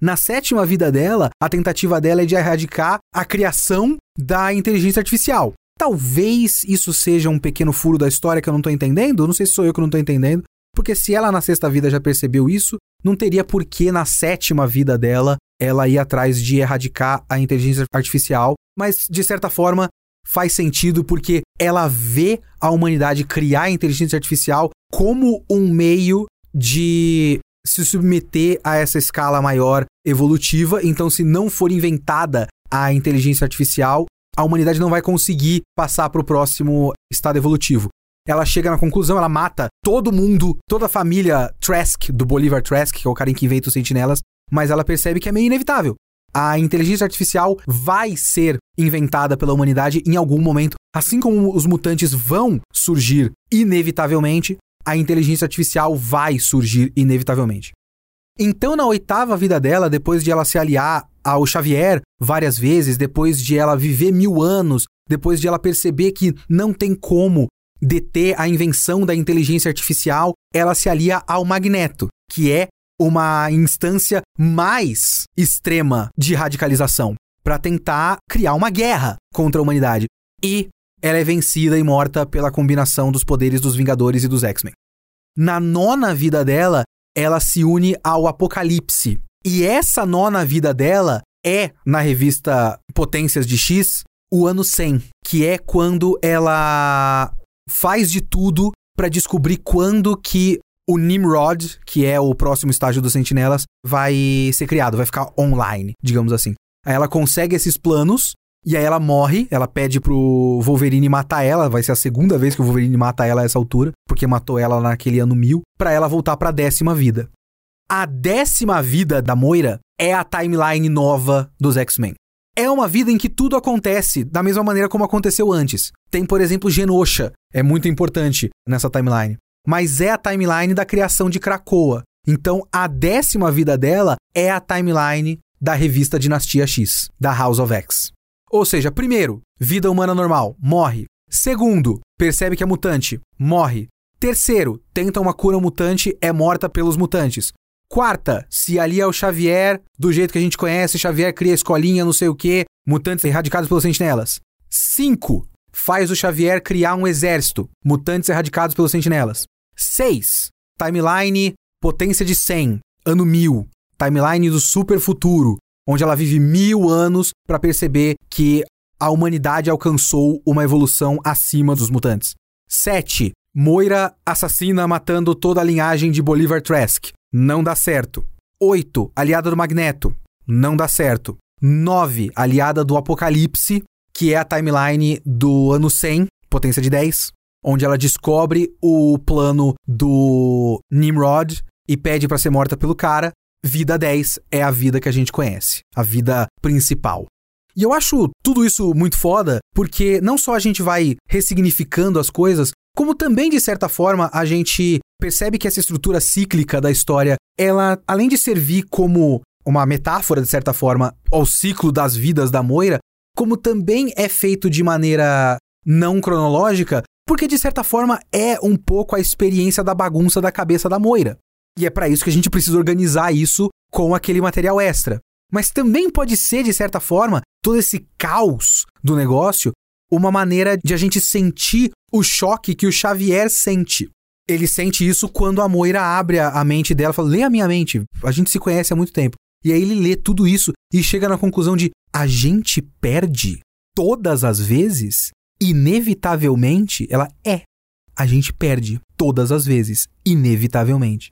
Na sétima vida dela, a tentativa dela é de erradicar a criação da inteligência artificial. Talvez isso seja um pequeno furo da história que eu não estou entendendo, não sei se sou eu que não estou entendendo, porque se ela na sexta vida já percebeu isso, não teria por que na sétima vida dela ela ir atrás de erradicar a inteligência artificial, mas de certa forma faz sentido porque ela vê a humanidade criar a inteligência artificial como um meio de se submeter a essa escala maior evolutiva. Então, se não for inventada a inteligência artificial, a humanidade não vai conseguir passar para o próximo estado evolutivo. Ela chega na conclusão, ela mata todo mundo, toda a família Trask, do Bolivar Trask, que é o cara que inventa os sentinelas, mas ela percebe que é meio inevitável. A inteligência artificial vai ser inventada pela humanidade em algum momento. Assim como os mutantes vão surgir inevitavelmente, a inteligência artificial vai surgir inevitavelmente. Então, na oitava vida dela, depois de ela se aliar ao Xavier várias vezes, depois de ela viver mil anos, depois de ela perceber que não tem como deter a invenção da inteligência artificial, ela se alia ao Magneto, que é uma instância mais extrema de radicalização, para tentar criar uma guerra contra a humanidade. E ela é vencida e morta pela combinação dos poderes dos Vingadores e dos X-Men. Na nona vida dela, ela se une ao Apocalipse. E essa nona vida dela é, na revista Potências de X, o ano 100, que é quando ela faz de tudo para descobrir quando que o Nimrod, que é o próximo estágio dos Sentinelas, vai ser criado, vai ficar online, digamos assim. Ela consegue esses planos e aí ela morre, ela pede pro Wolverine matar ela, vai ser a segunda vez que o Wolverine mata ela a essa altura, porque matou ela naquele ano mil, para ela voltar pra décima vida. A décima vida da Moira é a timeline nova dos X-Men. É uma vida em que tudo acontece da mesma maneira como aconteceu antes. Tem, por exemplo, Genosha, é muito importante nessa timeline. Mas é a timeline da criação de Krakoa. Então, a décima vida dela é a timeline da revista Dinastia X, da House of X. Ou seja, primeiro, vida humana normal, morre. Segundo, percebe que é mutante, morre. Terceiro, tenta uma cura mutante, é morta pelos mutantes. Quarta, se alia ao Xavier, do jeito que a gente conhece, Xavier cria escolinha, não sei o que, mutantes erradicados pelos sentinelas. Cinco, faz o Xavier criar um exército, mutantes erradicados pelos sentinelas. Seis, timeline potência de 100, ano 1000, timeline do super futuro, onde ela vive mil anos para perceber que a humanidade alcançou uma evolução acima dos mutantes. 7. Moira assassina matando toda a linhagem de Bolivar Trask. Não dá certo. 8. Aliada do Magneto. Não dá certo. 9. Aliada do Apocalipse, que é a timeline do ano 100, potência de 10, onde ela descobre o plano do Nimrod e pede para ser morta pelo cara. Vida 10 é a vida que a gente conhece, a vida principal. E eu acho tudo isso muito foda, porque não só a gente vai ressignificando as coisas, como também, de certa forma, a gente percebe que essa estrutura cíclica da história, ela, além de servir como uma metáfora, de certa forma, ao ciclo das vidas da Moira, como também é feito de maneira não cronológica, porque de certa forma é um pouco a experiência da bagunça da cabeça da Moira. E é para isso que a gente precisa organizar isso com aquele material extra. Mas também pode ser, de certa forma, todo esse caos do negócio, uma maneira de a gente sentir o choque que o Xavier sente. Ele sente isso quando a Moira abre a mente dela e fala: lê a minha mente, a gente se conhece há muito tempo. E aí ele lê tudo isso e chega na conclusão de: a gente perde todas as vezes? Inevitavelmente, ela é. A gente perde todas as vezes, inevitavelmente.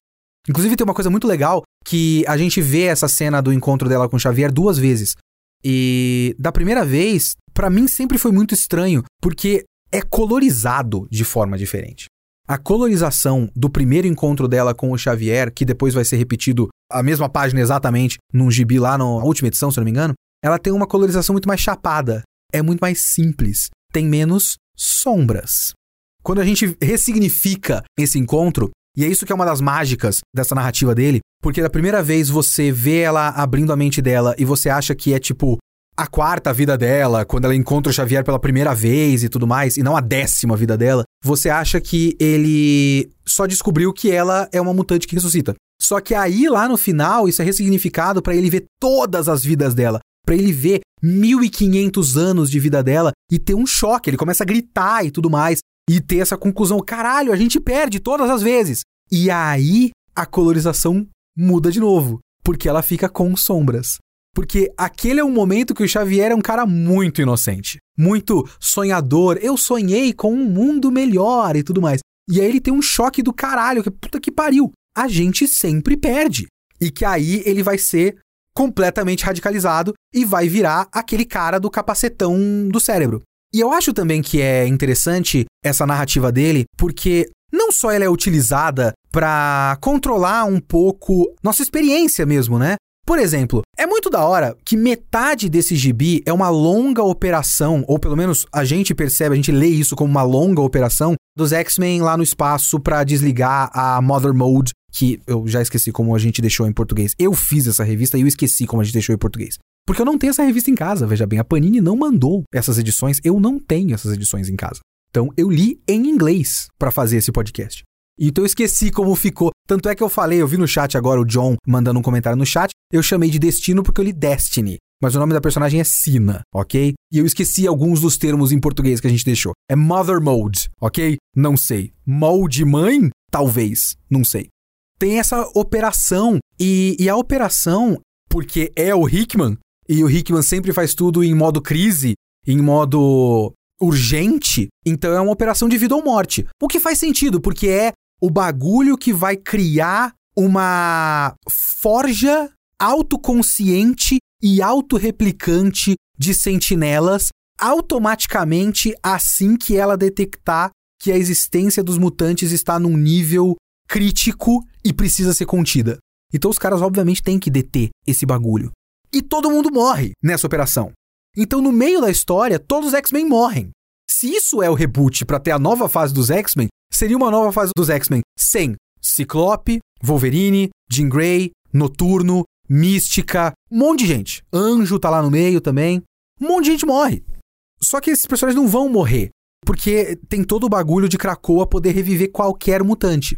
Inclusive tem uma coisa muito legal que a gente vê essa cena do encontro dela com Xavier duas vezes. E da primeira vez, para mim sempre foi muito estranho, porque é colorizado de forma diferente. A colorização do primeiro encontro dela com o Xavier, que depois vai ser repetido a mesma página exatamente num gibi lá na última edição, se eu não me engano, ela tem uma colorização muito mais chapada, é muito mais simples, tem menos sombras. Quando a gente ressignifica esse encontro, e é isso que é uma das mágicas dessa narrativa dele, porque da primeira vez você vê ela abrindo a mente dela e você acha que é tipo a quarta vida dela, quando ela encontra o Xavier pela primeira vez e tudo mais, e não a décima vida dela, você acha que ele só descobriu que ela é uma mutante que ressuscita. Só que aí, lá no final, isso é ressignificado para ele ver todas as vidas dela. para ele ver 1500 anos de vida dela e ter um choque. Ele começa a gritar e tudo mais. E ter essa conclusão: caralho, a gente perde todas as vezes. E aí a colorização muda de novo. Porque ela fica com sombras. Porque aquele é um momento que o Xavier é um cara muito inocente, muito sonhador. Eu sonhei com um mundo melhor e tudo mais. E aí ele tem um choque do caralho, que puta que pariu. A gente sempre perde. E que aí ele vai ser completamente radicalizado e vai virar aquele cara do capacetão do cérebro. E eu acho também que é interessante essa narrativa dele, porque não só ela é utilizada para controlar um pouco nossa experiência mesmo, né? Por exemplo, é muito da hora que metade desse gibi é uma longa operação, ou pelo menos a gente percebe, a gente lê isso como uma longa operação dos X-Men lá no espaço para desligar a Mother Mode, que eu já esqueci como a gente deixou em português. Eu fiz essa revista e eu esqueci como a gente deixou em português. Porque eu não tenho essa revista em casa, veja bem, a Panini não mandou essas edições, eu não tenho essas edições em casa. Então eu li em inglês para fazer esse podcast. Então eu esqueci como ficou. Tanto é que eu falei, eu vi no chat agora o John mandando um comentário no chat. Eu chamei de Destino porque eu li Destiny. Mas o nome da personagem é Sina, ok? E eu esqueci alguns dos termos em português que a gente deixou. É Mother Mode, ok? Não sei. Mode mãe? Talvez. Não sei. Tem essa operação. E, e a operação, porque é o Hickman, e o Hickman sempre faz tudo em modo crise, em modo urgente, então é uma operação de vida ou morte. O que faz sentido, porque é o bagulho que vai criar uma forja autoconsciente e autorreplicante de sentinelas automaticamente assim que ela detectar que a existência dos mutantes está num nível crítico e precisa ser contida. Então os caras obviamente têm que deter esse bagulho. E todo mundo morre nessa operação. Então no meio da história, todos os X-Men morrem. Se isso é o reboot para ter a nova fase dos X-Men, seria uma nova fase dos X-Men sem Ciclope, Wolverine, Jean Grey, Noturno, Mística, um monte de gente. Anjo tá lá no meio também. Um monte de gente morre. Só que esses personagens não vão morrer, porque tem todo o bagulho de Krakoa poder reviver qualquer mutante.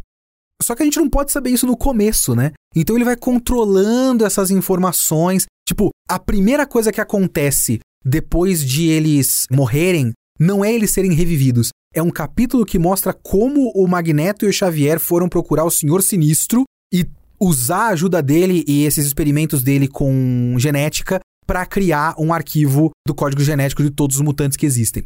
Só que a gente não pode saber isso no começo, né? Então ele vai controlando essas informações. Tipo, a primeira coisa que acontece depois de eles morrerem não é eles serem revividos, é um capítulo que mostra como o Magneto e o Xavier foram procurar o Senhor Sinistro e usar a ajuda dele e esses experimentos dele com genética para criar um arquivo do código genético de todos os mutantes que existem.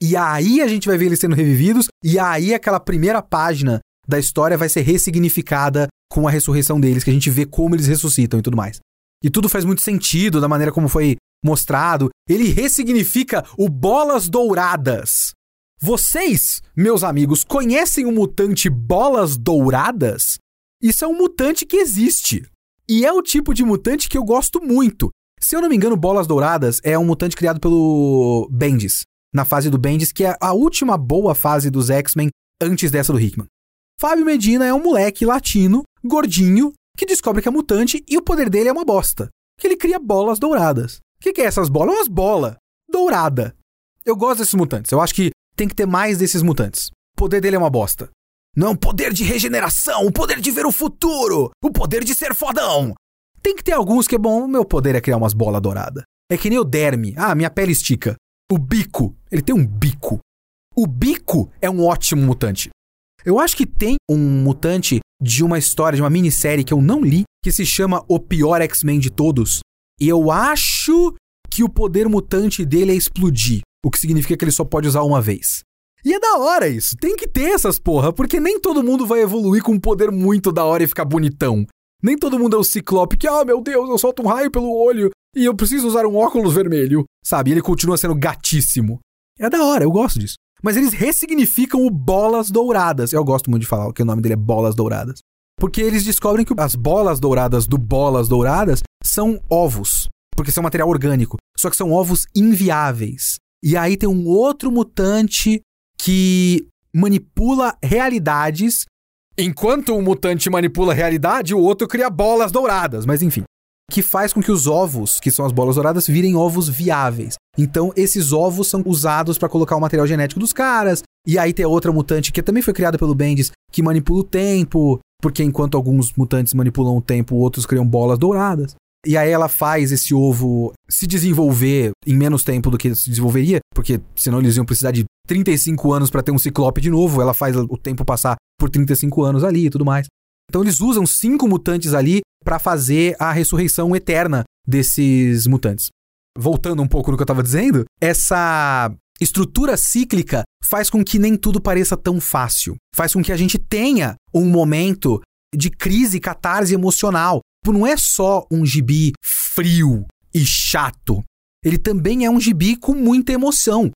E aí a gente vai ver eles sendo revividos, e aí aquela primeira página da história vai ser ressignificada com a ressurreição deles, que a gente vê como eles ressuscitam e tudo mais. E tudo faz muito sentido da maneira como foi mostrado. Ele ressignifica o Bolas Douradas. Vocês, meus amigos, conhecem o mutante Bolas Douradas? Isso é um mutante que existe. E é o tipo de mutante que eu gosto muito. Se eu não me engano, Bolas Douradas é um mutante criado pelo Bendis, na fase do Bendis, que é a última boa fase dos X-Men antes dessa do Hickman. Fábio Medina é um moleque latino, gordinho, que descobre que é mutante e o poder dele é uma bosta. Que ele cria bolas douradas. O que, que, é essas bolas? Umas bolas. Dourada. Eu gosto desses mutantes. Eu acho que tem que ter mais desses mutantes. O poder dele é uma bosta. Não, poder de regeneração, o poder de ver o futuro, o poder de ser fodão. Tem que ter alguns que é bom. O meu poder é criar umas bolas douradas. É que nem o derme. Ah, minha pele estica. O bico. Ele tem um bico. O bico é um ótimo mutante. Eu acho que tem um mutante de uma história, de uma minissérie que eu não li, que se chama O Pior X-Men de Todos. E eu acho que o poder mutante dele é explodir, o que significa que ele só pode usar uma vez. E é da hora isso. Tem que ter essas porra, porque nem todo mundo vai evoluir com um poder muito da hora e ficar bonitão. Nem todo mundo é o ciclope que, ah, meu Deus, eu solto um raio pelo olho e eu preciso usar um óculos vermelho. Sabe? E ele continua sendo gatíssimo. É da hora, eu gosto disso. Mas eles ressignificam o Bolas Douradas. Eu gosto muito de falar que o nome dele é Bolas Douradas. Porque eles descobrem que as bolas douradas do Bolas Douradas são ovos. Porque são material orgânico. Só que são ovos inviáveis. E aí tem um outro mutante que manipula realidades. Enquanto um mutante manipula a realidade, o outro cria bolas douradas. Mas enfim que faz com que os ovos, que são as bolas douradas, virem ovos viáveis. Então, esses ovos são usados para colocar o material genético dos caras. E aí tem outra mutante que também foi criada pelo Bendis, que manipula o tempo, porque enquanto alguns mutantes manipulam o tempo, outros criam bolas douradas. E aí ela faz esse ovo se desenvolver em menos tempo do que se desenvolveria, porque senão eles iam precisar de 35 anos para ter um ciclope de novo. Ela faz o tempo passar por 35 anos ali e tudo mais. Então eles usam cinco mutantes ali para fazer a ressurreição eterna desses mutantes. Voltando um pouco no que eu estava dizendo, essa estrutura cíclica faz com que nem tudo pareça tão fácil. Faz com que a gente tenha um momento de crise, catarse emocional. Não é só um gibi frio e chato. Ele também é um gibi com muita emoção.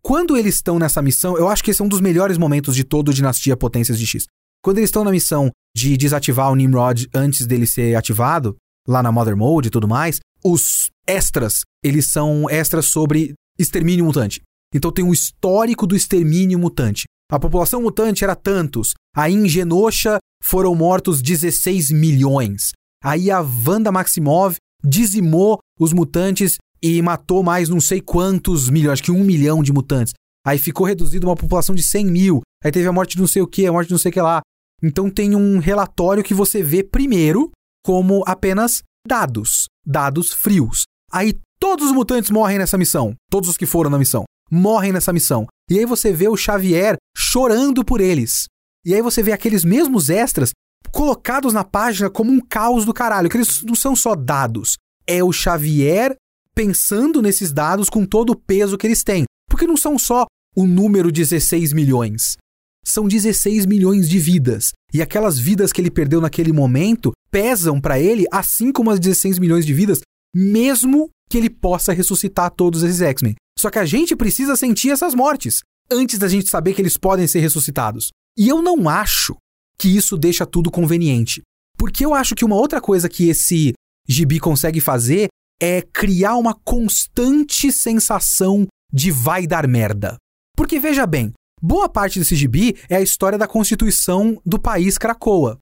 Quando eles estão nessa missão, eu acho que esse é um dos melhores momentos de todo Dinastia Potências de X. Quando eles estão na missão de desativar o Nimrod antes dele ser ativado, lá na Mother Mode e tudo mais, os extras, eles são extras sobre extermínio mutante. Então tem um histórico do extermínio mutante. A população mutante era tantos. Aí em Genosha foram mortos 16 milhões. Aí a Wanda Maximov dizimou os mutantes e matou mais não sei quantos milhões, acho que um milhão de mutantes. Aí ficou reduzido uma população de 100 mil. Aí teve a morte de não sei o que, a morte de não sei o que lá. Então tem um relatório que você vê primeiro como apenas dados, dados frios. Aí todos os mutantes morrem nessa missão, todos os que foram na missão, morrem nessa missão. E aí você vê o Xavier chorando por eles. E aí você vê aqueles mesmos extras colocados na página como um caos do caralho, que eles não são só dados. É o Xavier pensando nesses dados com todo o peso que eles têm. Porque não são só o número 16 milhões são 16 milhões de vidas. E aquelas vidas que ele perdeu naquele momento pesam para ele assim como as 16 milhões de vidas, mesmo que ele possa ressuscitar todos esses X-Men. Só que a gente precisa sentir essas mortes antes da gente saber que eles podem ser ressuscitados. E eu não acho que isso deixa tudo conveniente. Porque eu acho que uma outra coisa que esse gibi consegue fazer é criar uma constante sensação de vai dar merda. Porque veja bem, Boa parte desse gibi é a história da constituição do país Cracoa.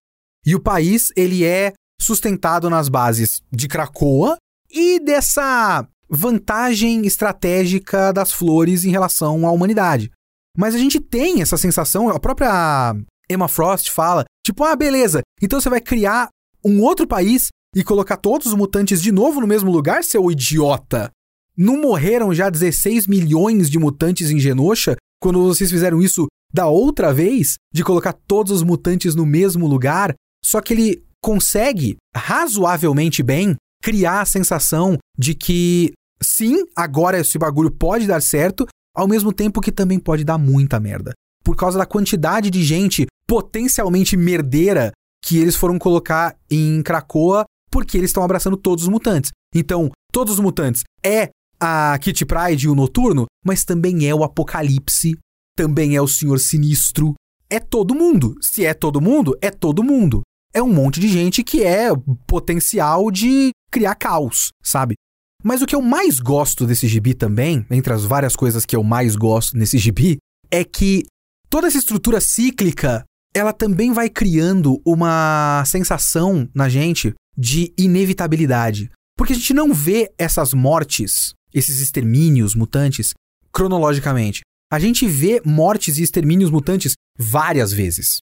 E o país, ele é sustentado nas bases de Cracoa e dessa vantagem estratégica das flores em relação à humanidade. Mas a gente tem essa sensação, a própria Emma Frost fala, tipo, ah, beleza, então você vai criar um outro país e colocar todos os mutantes de novo no mesmo lugar, seu idiota? Não morreram já 16 milhões de mutantes em Genosha quando vocês fizeram isso da outra vez, de colocar todos os mutantes no mesmo lugar, só que ele consegue razoavelmente bem criar a sensação de que sim, agora esse bagulho pode dar certo, ao mesmo tempo que também pode dar muita merda. Por causa da quantidade de gente potencialmente merdeira que eles foram colocar em Krakoa porque eles estão abraçando todos os mutantes. Então, todos os mutantes é a Kitty Pride e o Noturno, mas também é o Apocalipse, também é o Senhor Sinistro. É todo mundo. Se é todo mundo, é todo mundo. É um monte de gente que é potencial de criar caos, sabe? Mas o que eu mais gosto desse gibi também, entre as várias coisas que eu mais gosto nesse gibi, é que toda essa estrutura cíclica, ela também vai criando uma sensação na gente de inevitabilidade. Porque a gente não vê essas mortes esses extermínios mutantes cronologicamente. A gente vê mortes e extermínios mutantes várias vezes.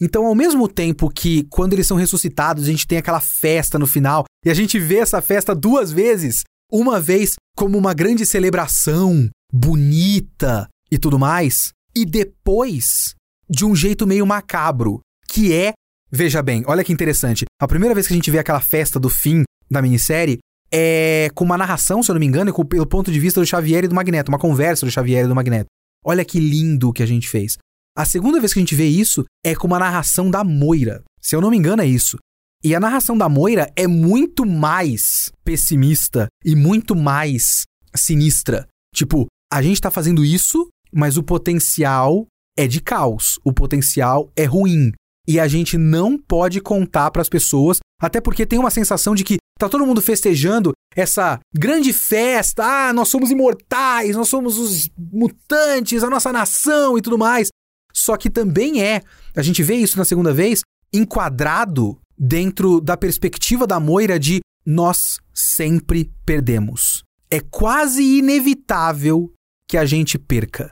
Então, ao mesmo tempo que quando eles são ressuscitados, a gente tem aquela festa no final, e a gente vê essa festa duas vezes, uma vez como uma grande celebração, bonita e tudo mais, e depois de um jeito meio macabro, que é, veja bem, olha que interessante, a primeira vez que a gente vê aquela festa do fim da minissérie é com uma narração, se eu não me engano, com, pelo ponto de vista do Xavier e do Magneto, uma conversa do Xavier e do Magneto. Olha que lindo que a gente fez. A segunda vez que a gente vê isso é com uma narração da Moira. Se eu não me engano, é isso. E a narração da Moira é muito mais pessimista e muito mais sinistra. Tipo, a gente tá fazendo isso, mas o potencial é de caos. O potencial é ruim. E a gente não pode contar para as pessoas, até porque tem uma sensação de que tá todo mundo festejando essa grande festa. Ah, nós somos imortais, nós somos os mutantes, a nossa nação e tudo mais. Só que também é, a gente vê isso na segunda vez, enquadrado dentro da perspectiva da Moira de nós sempre perdemos. É quase inevitável que a gente perca.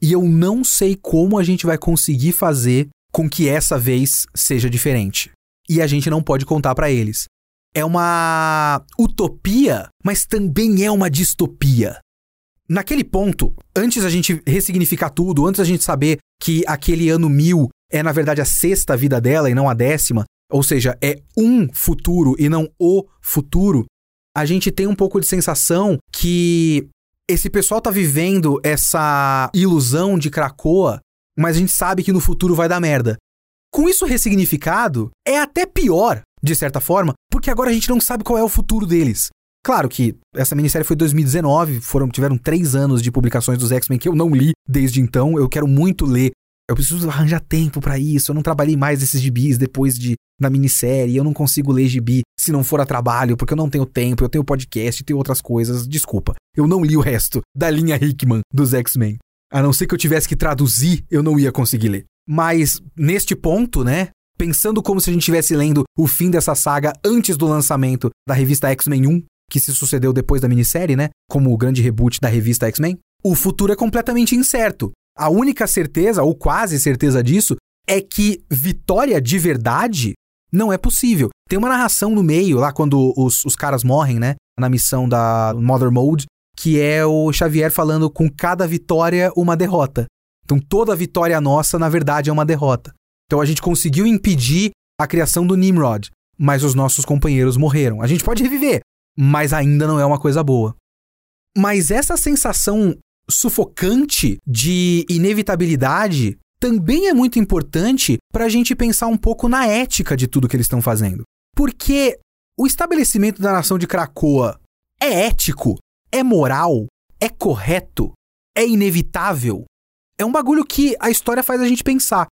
E eu não sei como a gente vai conseguir fazer com que essa vez seja diferente. E a gente não pode contar para eles. É uma utopia, mas também é uma distopia. Naquele ponto, antes a gente ressignificar tudo, antes a gente saber que aquele ano mil é na verdade a sexta vida dela e não a décima, ou seja, é um futuro e não o futuro, a gente tem um pouco de sensação que esse pessoal tá vivendo essa ilusão de Krakoa, mas a gente sabe que no futuro vai dar merda. Com isso ressignificado, é até pior, de certa forma, porque agora a gente não sabe qual é o futuro deles. Claro que essa minissérie foi 2019, foram, tiveram três anos de publicações dos X-Men que eu não li desde então. Eu quero muito ler. Eu preciso arranjar tempo para isso. Eu não trabalhei mais esses gibis depois de na minissérie. Eu não consigo ler gibi se não for a trabalho, porque eu não tenho tempo. Eu tenho podcast, tenho outras coisas. Desculpa. Eu não li o resto da linha Hickman dos X-Men. A não ser que eu tivesse que traduzir, eu não ia conseguir ler. Mas neste ponto, né? Pensando como se a gente estivesse lendo o fim dessa saga antes do lançamento da revista X-Men 1, que se sucedeu depois da minissérie, né? Como o grande reboot da revista X-Men, o futuro é completamente incerto. A única certeza, ou quase certeza disso, é que vitória de verdade não é possível. Tem uma narração no meio, lá quando os, os caras morrem, né? Na missão da Mother Mode, que é o Xavier falando com cada vitória uma derrota. Então toda vitória nossa, na verdade, é uma derrota. Então a gente conseguiu impedir a criação do Nimrod, mas os nossos companheiros morreram. A gente pode reviver, mas ainda não é uma coisa boa. Mas essa sensação sufocante de inevitabilidade também é muito importante para a gente pensar um pouco na ética de tudo que eles estão fazendo. Porque o estabelecimento da nação de Krakoa é ético, é moral, é correto, é inevitável. É um bagulho que a história faz a gente pensar.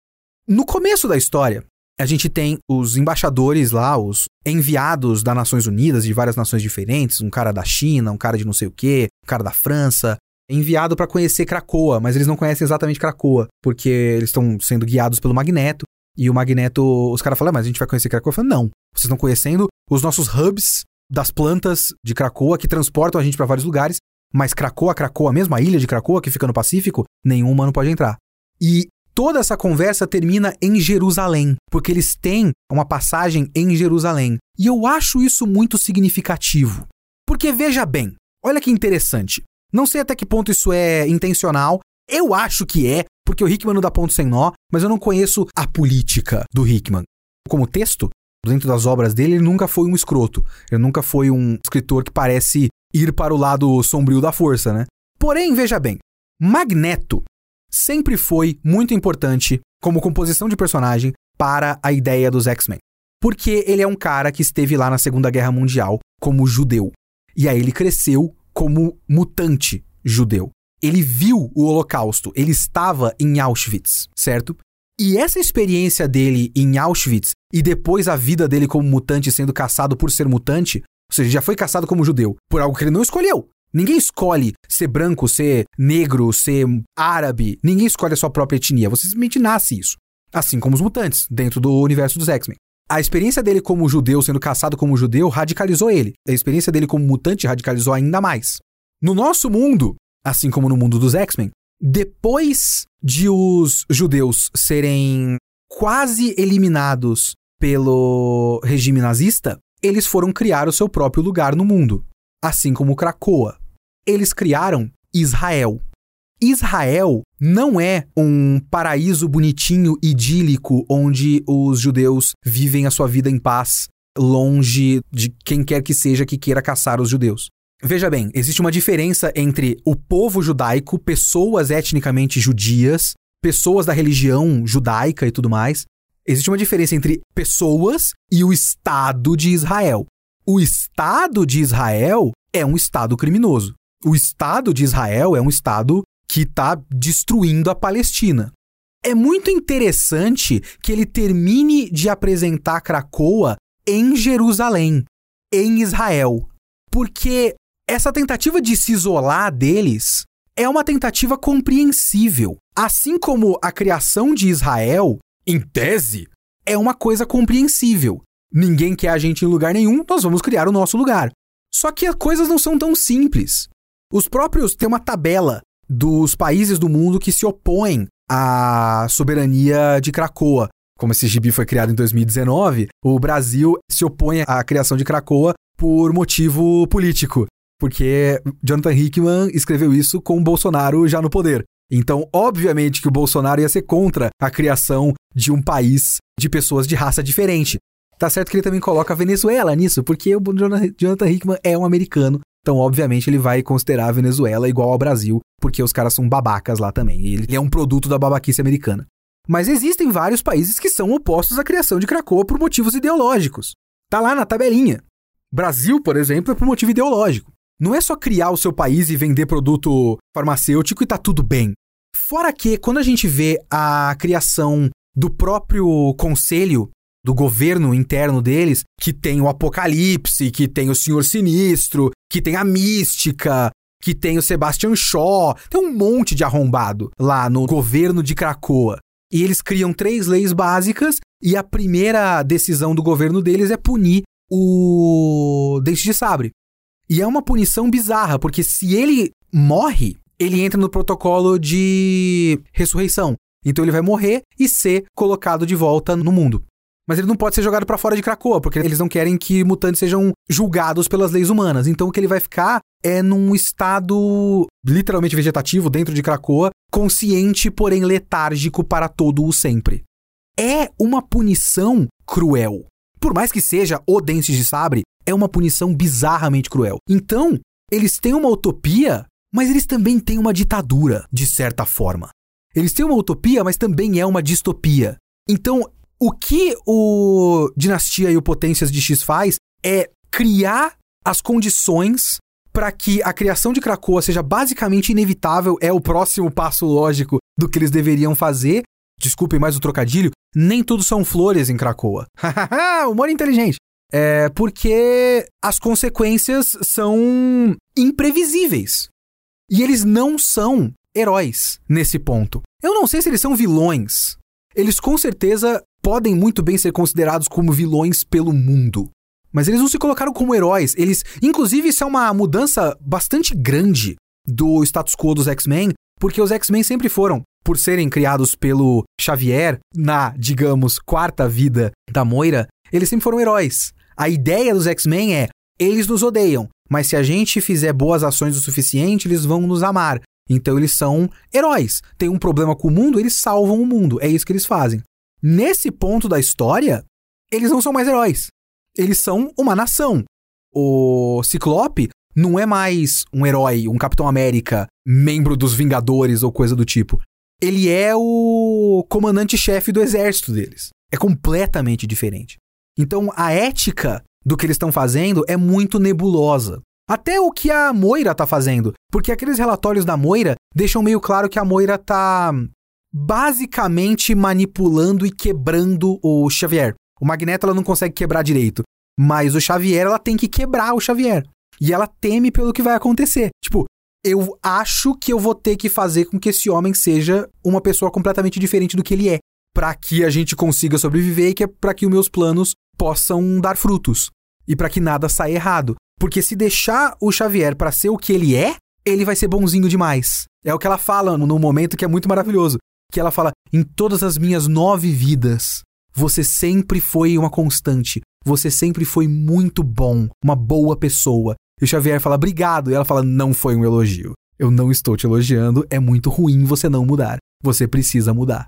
No começo da história, a gente tem os embaixadores lá, os enviados das Nações Unidas, de várias nações diferentes, um cara da China, um cara de não sei o quê, um cara da França, enviado para conhecer Cracoa, mas eles não conhecem exatamente Cracoa, porque eles estão sendo guiados pelo Magneto, e o Magneto, os caras falam, ah, mas a gente vai conhecer Cracoa? Eu falo, não, vocês estão conhecendo os nossos hubs das plantas de Cracoa que transportam a gente para vários lugares, mas Cracoa, Cracoa mesmo, a ilha de Cracoa que fica no Pacífico, nenhum humano pode entrar. E toda essa conversa termina em Jerusalém, porque eles têm uma passagem em Jerusalém. E eu acho isso muito significativo. Porque veja bem, olha que interessante. Não sei até que ponto isso é intencional. Eu acho que é, porque o Hickman não dá ponto sem nó, mas eu não conheço a política do Hickman. Como texto, dentro das obras dele, ele nunca foi um escroto. Ele nunca foi um escritor que parece ir para o lado sombrio da força, né? Porém, veja bem, Magneto sempre foi muito importante como composição de personagem para a ideia dos X-Men. Porque ele é um cara que esteve lá na Segunda Guerra Mundial como judeu. E aí ele cresceu como mutante judeu. Ele viu o Holocausto, ele estava em Auschwitz, certo? E essa experiência dele em Auschwitz e depois a vida dele como mutante sendo caçado por ser mutante, ou seja, já foi caçado como judeu por algo que ele não escolheu. Ninguém escolhe ser branco, ser negro, ser árabe. Ninguém escolhe a sua própria etnia. Você simplesmente nasce isso. Assim como os mutantes, dentro do universo dos X-Men. A experiência dele como judeu, sendo caçado como judeu, radicalizou ele. A experiência dele como mutante radicalizou ainda mais. No nosso mundo, assim como no mundo dos X-Men, depois de os judeus serem quase eliminados pelo regime nazista, eles foram criar o seu próprio lugar no mundo, assim como Krakoa eles criaram Israel. Israel não é um paraíso bonitinho, idílico, onde os judeus vivem a sua vida em paz, longe de quem quer que seja que queira caçar os judeus. Veja bem, existe uma diferença entre o povo judaico, pessoas etnicamente judias, pessoas da religião judaica e tudo mais. Existe uma diferença entre pessoas e o Estado de Israel. O Estado de Israel é um Estado criminoso. O Estado de Israel é um Estado que está destruindo a Palestina. É muito interessante que ele termine de apresentar Cracoa em Jerusalém, em Israel. Porque essa tentativa de se isolar deles é uma tentativa compreensível. Assim como a criação de Israel, em tese, é uma coisa compreensível. Ninguém quer a gente em lugar nenhum, nós vamos criar o nosso lugar. Só que as coisas não são tão simples. Os próprios têm uma tabela dos países do mundo que se opõem à soberania de Cracoa. Como esse gibi foi criado em 2019, o Brasil se opõe à criação de Cracoa por motivo político porque Jonathan Hickman escreveu isso com Bolsonaro já no poder. Então, obviamente que o Bolsonaro ia ser contra a criação de um país de pessoas de raça diferente. Tá certo que ele também coloca a Venezuela nisso, porque o Jonathan Hickman é um americano, então obviamente ele vai considerar a Venezuela igual ao Brasil, porque os caras são babacas lá também. Ele é um produto da babaquice americana. Mas existem vários países que são opostos à criação de Cracoa por motivos ideológicos. Tá lá na tabelinha. Brasil, por exemplo, é por motivo ideológico. Não é só criar o seu país e vender produto farmacêutico e tá tudo bem. Fora que, quando a gente vê a criação do próprio conselho, do governo interno deles, que tem o Apocalipse, que tem o Senhor Sinistro, que tem a Mística, que tem o Sebastian Shaw, tem um monte de arrombado lá no governo de Cracoa. E eles criam três leis básicas e a primeira decisão do governo deles é punir o Dente de Sabre. E é uma punição bizarra, porque se ele morre, ele entra no protocolo de ressurreição. Então ele vai morrer e ser colocado de volta no mundo. Mas ele não pode ser jogado para fora de Krakoa, porque eles não querem que mutantes sejam julgados pelas leis humanas. Então o que ele vai ficar é num estado literalmente vegetativo dentro de Krakoa, consciente, porém letárgico para todo o sempre. É uma punição cruel. Por mais que seja o Dentes de Sabre, é uma punição bizarramente cruel. Então, eles têm uma utopia, mas eles também têm uma ditadura, de certa forma. Eles têm uma utopia, mas também é uma distopia. Então, o que o Dinastia e o Potências de X faz é criar as condições para que a criação de Krakoa seja basicamente inevitável, é o próximo passo lógico do que eles deveriam fazer. Desculpem mais o trocadilho, nem tudo são flores em Krakoa. Humor inteligente. É porque as consequências são imprevisíveis. E eles não são heróis nesse ponto. Eu não sei se eles são vilões. Eles com certeza podem muito bem ser considerados como vilões pelo mundo. Mas eles não se colocaram como heróis. Eles, inclusive, isso é uma mudança bastante grande do status quo dos X-Men, porque os X-Men sempre foram, por serem criados pelo Xavier na, digamos, quarta vida da Moira, eles sempre foram heróis. A ideia dos X-Men é: eles nos odeiam, mas se a gente fizer boas ações o suficiente, eles vão nos amar. Então eles são heróis. Tem um problema com o mundo, eles salvam o mundo. É isso que eles fazem. Nesse ponto da história, eles não são mais heróis. Eles são uma nação. O Ciclope não é mais um herói, um Capitão América, membro dos Vingadores ou coisa do tipo. Ele é o comandante-chefe do exército deles. É completamente diferente. Então a ética do que eles estão fazendo é muito nebulosa. Até o que a Moira tá fazendo. Porque aqueles relatórios da Moira deixam meio claro que a Moira tá basicamente manipulando e quebrando o Xavier. O Magneto ela não consegue quebrar direito. Mas o Xavier ela tem que quebrar o Xavier. E ela teme pelo que vai acontecer. Tipo, eu acho que eu vou ter que fazer com que esse homem seja uma pessoa completamente diferente do que ele é. para que a gente consiga sobreviver e que é para que os meus planos possam dar frutos e para que nada saia errado. Porque se deixar o Xavier para ser o que ele é, ele vai ser bonzinho demais. É o que ela fala num momento que é muito maravilhoso. Que ela fala: em todas as minhas nove vidas, você sempre foi uma constante. Você sempre foi muito bom, uma boa pessoa. E o Xavier fala: obrigado. E ela fala: não foi um elogio. Eu não estou te elogiando, é muito ruim você não mudar. Você precisa mudar.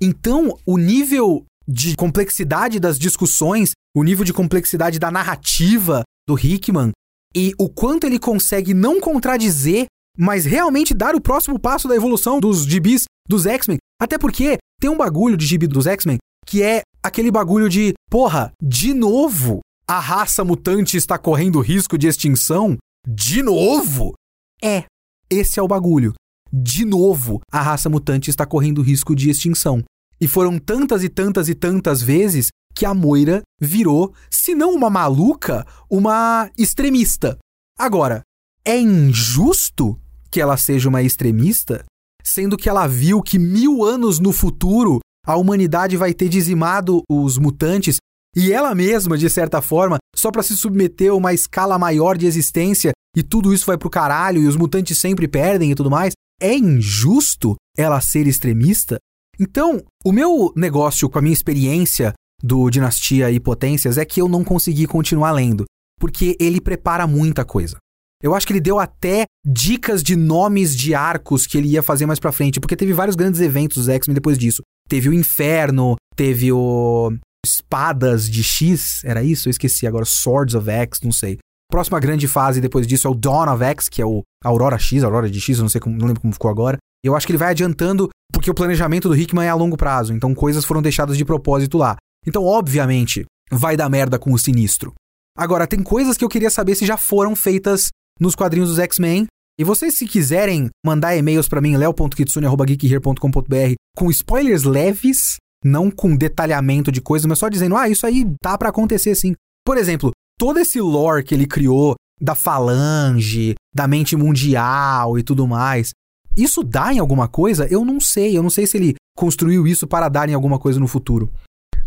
Então, o nível de complexidade das discussões, o nível de complexidade da narrativa do Hickman e o quanto ele consegue não contradizer, mas realmente dar o próximo passo da evolução dos gibis dos X-Men. Até porque tem um bagulho de gibi dos X-Men que é aquele bagulho de, porra, de novo a raça mutante está correndo risco de extinção? De novo? É, esse é o bagulho. De novo, a raça mutante está correndo risco de extinção. E foram tantas e tantas e tantas vezes que a Moira virou, se não uma maluca, uma extremista. Agora, é injusto que ela seja uma extremista, sendo que ela viu que mil anos no futuro a humanidade vai ter dizimado os mutantes e ela mesma, de certa forma, só para se submeter a uma escala maior de existência e tudo isso vai pro caralho e os mutantes sempre perdem e tudo mais. É injusto ela ser extremista? Então, o meu negócio com a minha experiência do Dinastia e Potências é que eu não consegui continuar lendo, porque ele prepara muita coisa. Eu acho que ele deu até dicas de nomes de arcos que ele ia fazer mais pra frente, porque teve vários grandes eventos dos X-Men depois disso. Teve o Inferno, teve o Espadas de X, era isso? Eu esqueci agora, Swords of X, não sei. Próxima grande fase depois disso é o Dawn of X, que é o Aurora X, Aurora de X, eu não sei como, não lembro como ficou agora. Eu acho que ele vai adiantando porque o planejamento do Hickman é a longo prazo, então coisas foram deixadas de propósito lá. Então, obviamente, vai dar merda com o sinistro. Agora, tem coisas que eu queria saber se já foram feitas nos quadrinhos dos X-Men. E vocês, se quiserem mandar e-mails para mim, leo.kitsune.geekhere.com.br com spoilers leves, não com detalhamento de coisas, mas só dizendo, ah, isso aí tá para acontecer sim. Por exemplo, todo esse lore que ele criou da falange, da mente mundial e tudo mais, isso dá em alguma coisa? Eu não sei. Eu não sei se ele construiu isso para dar em alguma coisa no futuro.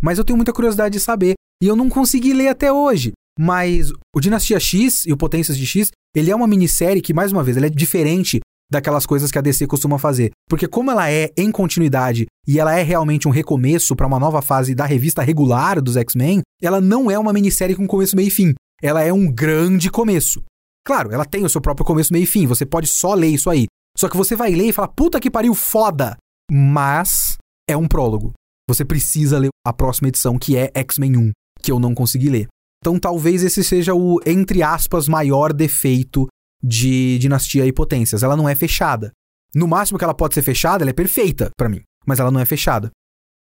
Mas eu tenho muita curiosidade de saber. E eu não consegui ler até hoje. Mas o Dinastia X e o Potências de X, ele é uma minissérie que, mais uma vez, é diferente daquelas coisas que a DC costuma fazer. Porque como ela é em continuidade e ela é realmente um recomeço para uma nova fase da revista regular dos X-Men, ela não é uma minissérie com começo, meio e fim. Ela é um grande começo. Claro, ela tem o seu próprio começo, meio e fim. Você pode só ler isso aí. Só que você vai ler e fala, puta que pariu, foda! Mas é um prólogo. Você precisa ler a próxima edição, que é X-Men 1, que eu não consegui ler. Então talvez esse seja o, entre aspas, maior defeito de Dinastia e Potências. Ela não é fechada. No máximo que ela pode ser fechada, ela é perfeita para mim, mas ela não é fechada.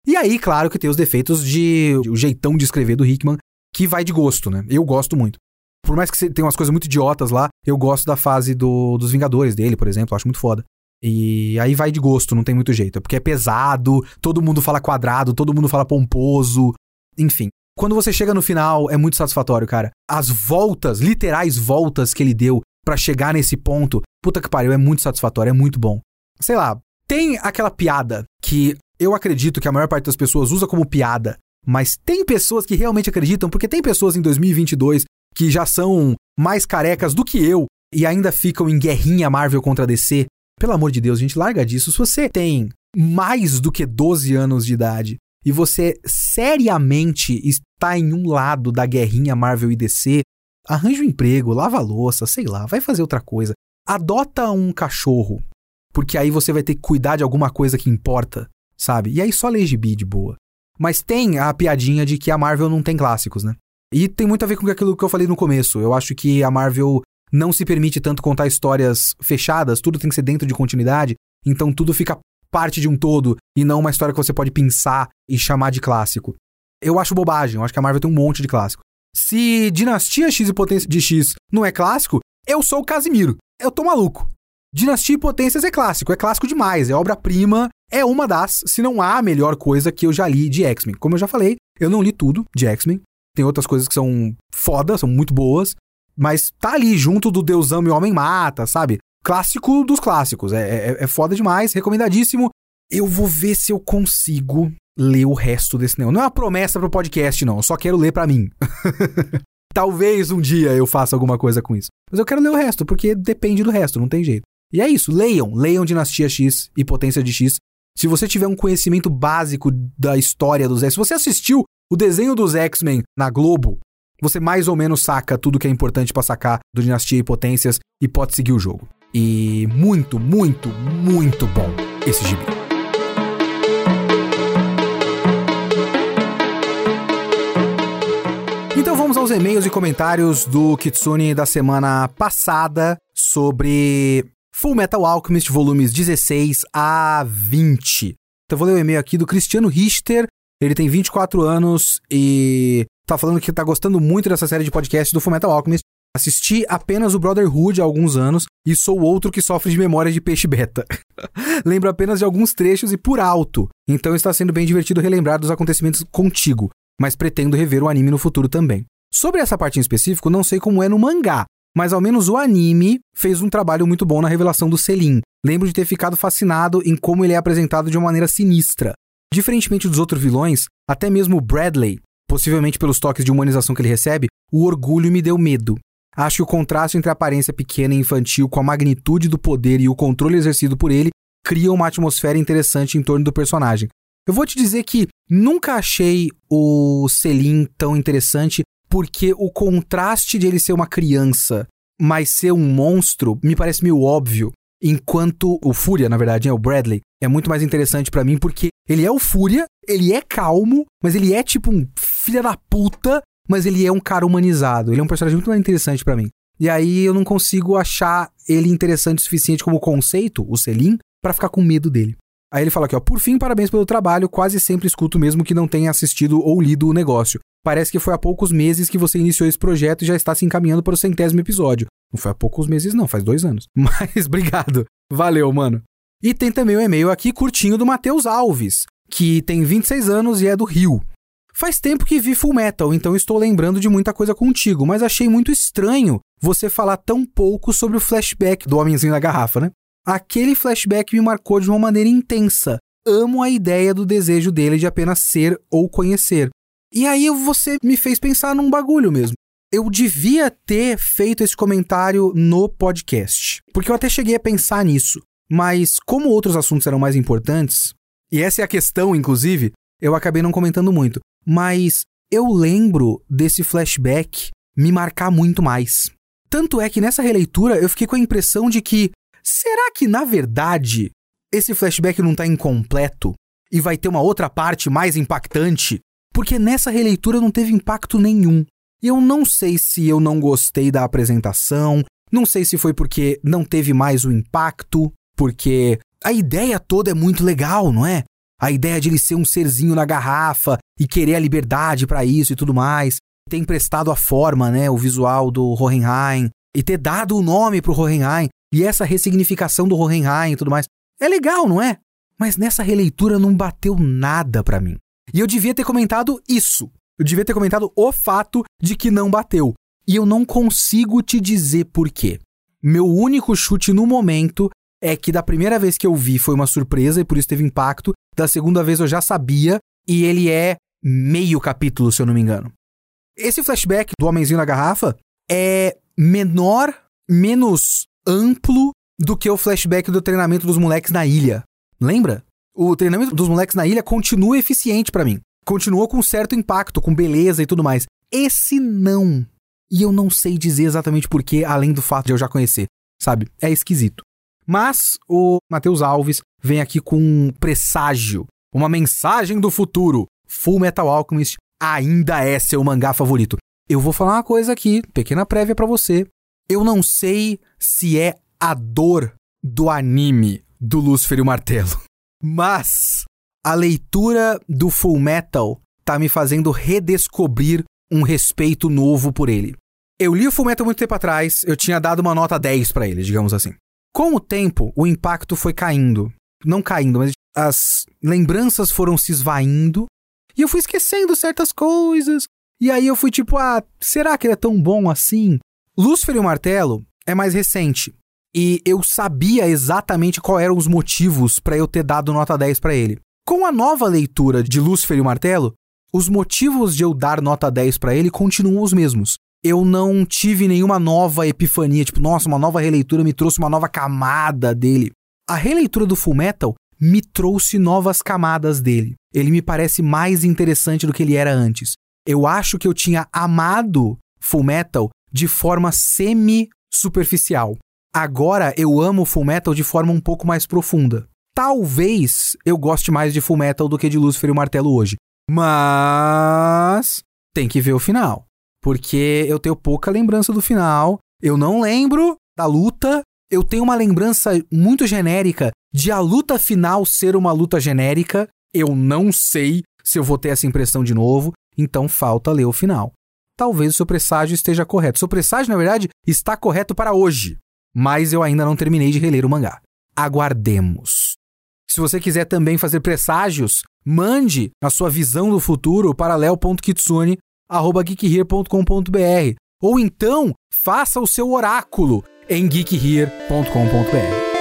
E aí, claro que tem os defeitos de o jeitão de escrever do Hickman, que vai de gosto, né? Eu gosto muito. Por mais que tenha umas coisas muito idiotas lá, eu gosto da fase do, dos Vingadores dele, por exemplo, acho muito foda. E aí vai de gosto, não tem muito jeito. Porque é pesado, todo mundo fala quadrado, todo mundo fala pomposo, enfim. Quando você chega no final, é muito satisfatório, cara. As voltas, literais voltas que ele deu para chegar nesse ponto, puta que pariu, é muito satisfatório, é muito bom. Sei lá, tem aquela piada que eu acredito que a maior parte das pessoas usa como piada, mas tem pessoas que realmente acreditam, porque tem pessoas em 2022 que já são mais carecas do que eu e ainda ficam em guerrinha Marvel contra DC. Pelo amor de Deus, gente, larga disso. Se você tem mais do que 12 anos de idade e você seriamente está em um lado da guerrinha Marvel e DC, arranja um emprego, lava a louça, sei lá, vai fazer outra coisa. Adota um cachorro, porque aí você vai ter que cuidar de alguma coisa que importa, sabe? E aí só lê gibi de boa. Mas tem a piadinha de que a Marvel não tem clássicos, né? E tem muito a ver com aquilo que eu falei no começo. Eu acho que a Marvel não se permite tanto contar histórias fechadas, tudo tem que ser dentro de continuidade, então tudo fica parte de um todo e não uma história que você pode pensar e chamar de clássico. Eu acho bobagem, eu acho que a Marvel tem um monte de clássico. Se Dinastia X e Potência de X não é clássico, eu sou o Casimiro. Eu tô maluco. Dinastia e Potências é clássico, é clássico demais, é obra-prima, é uma das, se não há a melhor coisa que eu já li de X-Men. Como eu já falei, eu não li tudo de X-Men. Tem outras coisas que são foda, são muito boas, mas tá ali junto do Deusão e o Homem Mata, sabe? Clássico dos clássicos. É, é, é foda demais, recomendadíssimo. Eu vou ver se eu consigo ler o resto desse negócio. Não é uma promessa pro podcast, não. Eu só quero ler para mim. Talvez um dia eu faça alguma coisa com isso. Mas eu quero ler o resto, porque depende do resto, não tem jeito. E é isso, leiam. Leiam Dinastia X e Potência de X. Se você tiver um conhecimento básico da história dos X, se você assistiu o desenho dos X-Men na Globo, você mais ou menos saca tudo que é importante para sacar do Dinastia e Potências e pode seguir o jogo. E muito, muito, muito bom esse gibi. Vamos aos e-mails e comentários do Kitsune da semana passada sobre Full Metal Alchemist volumes 16 a 20. Então vou ler o e-mail aqui do Cristiano Richter. Ele tem 24 anos e tá falando que tá gostando muito dessa série de podcast do Full Metal Alchemist. Assisti apenas o Brotherhood há alguns anos e sou outro que sofre de memória de peixe beta. Lembro apenas de alguns trechos e por alto, então está sendo bem divertido relembrar dos acontecimentos contigo, mas pretendo rever o anime no futuro também. Sobre essa parte em específico, não sei como é no mangá, mas ao menos o anime fez um trabalho muito bom na revelação do Selim. Lembro de ter ficado fascinado em como ele é apresentado de uma maneira sinistra. Diferentemente dos outros vilões, até mesmo Bradley, possivelmente pelos toques de humanização que ele recebe, o orgulho me deu medo. Acho que o contraste entre a aparência pequena e infantil com a magnitude do poder e o controle exercido por ele cria uma atmosfera interessante em torno do personagem. Eu vou te dizer que nunca achei o Selim tão interessante porque o contraste de ele ser uma criança, mas ser um monstro, me parece meio óbvio. Enquanto o Fúria, na verdade, é o Bradley, é muito mais interessante para mim porque ele é o Fúria, ele é calmo, mas ele é tipo um filho da puta mas ele é um cara humanizado. Ele é um personagem muito mais interessante para mim. E aí eu não consigo achar ele interessante o suficiente como conceito, o Selim, para ficar com medo dele. Aí ele fala aqui, ó, por fim, parabéns pelo trabalho, quase sempre escuto mesmo que não tenha assistido ou lido o negócio. Parece que foi há poucos meses que você iniciou esse projeto e já está se encaminhando para o centésimo episódio. Não foi há poucos meses não, faz dois anos. Mas obrigado, valeu, mano. E tem também o um e-mail aqui curtinho do Matheus Alves, que tem 26 anos e é do Rio. Faz tempo que vi Full Metal, então estou lembrando de muita coisa contigo, mas achei muito estranho você falar tão pouco sobre o flashback do homenzinho na garrafa, né? Aquele flashback me marcou de uma maneira intensa. Amo a ideia do desejo dele de apenas ser ou conhecer. E aí você me fez pensar num bagulho mesmo. Eu devia ter feito esse comentário no podcast, porque eu até cheguei a pensar nisso. Mas como outros assuntos eram mais importantes, e essa é a questão, inclusive, eu acabei não comentando muito. Mas eu lembro desse flashback me marcar muito mais. Tanto é que nessa releitura eu fiquei com a impressão de que será que na verdade esse flashback não está incompleto e vai ter uma outra parte mais impactante? Porque nessa releitura não teve impacto nenhum. E eu não sei se eu não gostei da apresentação, não sei se foi porque não teve mais o impacto, porque a ideia toda é muito legal, não é? a ideia de ele ser um serzinho na garrafa e querer a liberdade para isso e tudo mais, ter emprestado a forma, né, o visual do Hohenheim e ter dado o nome pro Hohenheim e essa ressignificação do Hohenheim e tudo mais. É legal, não é? Mas nessa releitura não bateu nada para mim. E eu devia ter comentado isso. Eu devia ter comentado o fato de que não bateu. E eu não consigo te dizer por quê. Meu único chute no momento é que da primeira vez que eu vi foi uma surpresa e por isso teve impacto. Da segunda vez eu já sabia e ele é meio capítulo, se eu não me engano. Esse flashback do Homenzinho na Garrafa é menor, menos amplo do que o flashback do treinamento dos moleques na ilha. Lembra? O treinamento dos moleques na ilha continua eficiente para mim. Continua com certo impacto, com beleza e tudo mais. Esse não. E eu não sei dizer exatamente porquê, além do fato de eu já conhecer. Sabe? É esquisito. Mas o Matheus Alves vem aqui com um presságio, uma mensagem do futuro. Full Metal Alchemist ainda é seu mangá favorito. Eu vou falar uma coisa aqui, pequena prévia para você. Eu não sei se é a dor do anime do Lúcifer e o Martelo, mas a leitura do Full Metal tá me fazendo redescobrir um respeito novo por ele. Eu li o Full Metal muito tempo atrás, eu tinha dado uma nota 10 para ele, digamos assim. Com o tempo, o impacto foi caindo. Não caindo, mas as lembranças foram se esvaindo. E eu fui esquecendo certas coisas. E aí eu fui tipo, ah, será que ele é tão bom assim? Lúcifer e o Martelo é mais recente. E eu sabia exatamente quais eram os motivos para eu ter dado nota 10 para ele. Com a nova leitura de Lúcifer e o Martelo, os motivos de eu dar nota 10 para ele continuam os mesmos eu não tive nenhuma nova epifania, tipo, nossa, uma nova releitura me trouxe uma nova camada dele. A releitura do Full Metal me trouxe novas camadas dele. Ele me parece mais interessante do que ele era antes. Eu acho que eu tinha amado Full Metal de forma semi-superficial. Agora eu amo Full Metal de forma um pouco mais profunda. Talvez eu goste mais de Full Metal do que de Lucifer e o Martelo hoje. Mas tem que ver o final. porque eu tenho pouca lembrança do final. Eu não lembro da luta. Eu tenho uma lembrança muito genérica de a luta final ser uma luta genérica. Eu não sei se eu vou ter essa impressão de novo, então falta ler o final. Talvez o seu presságio esteja correto. O seu presságio, na verdade, está correto para hoje, mas eu ainda não terminei de reler o mangá. Aguardemos. Se você quiser também fazer presságios, mande a sua visão do futuro para leo.kitsune@geekhere.com.br ou então faça o seu oráculo em geekhere.com.br.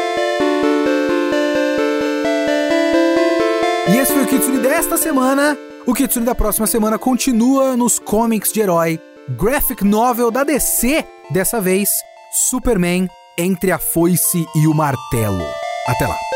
E esse foi o Kitsune desta semana. O Kitsune da próxima semana continua nos comics de herói. Graphic novel da DC, dessa vez Superman entre a foice e o martelo. Até lá.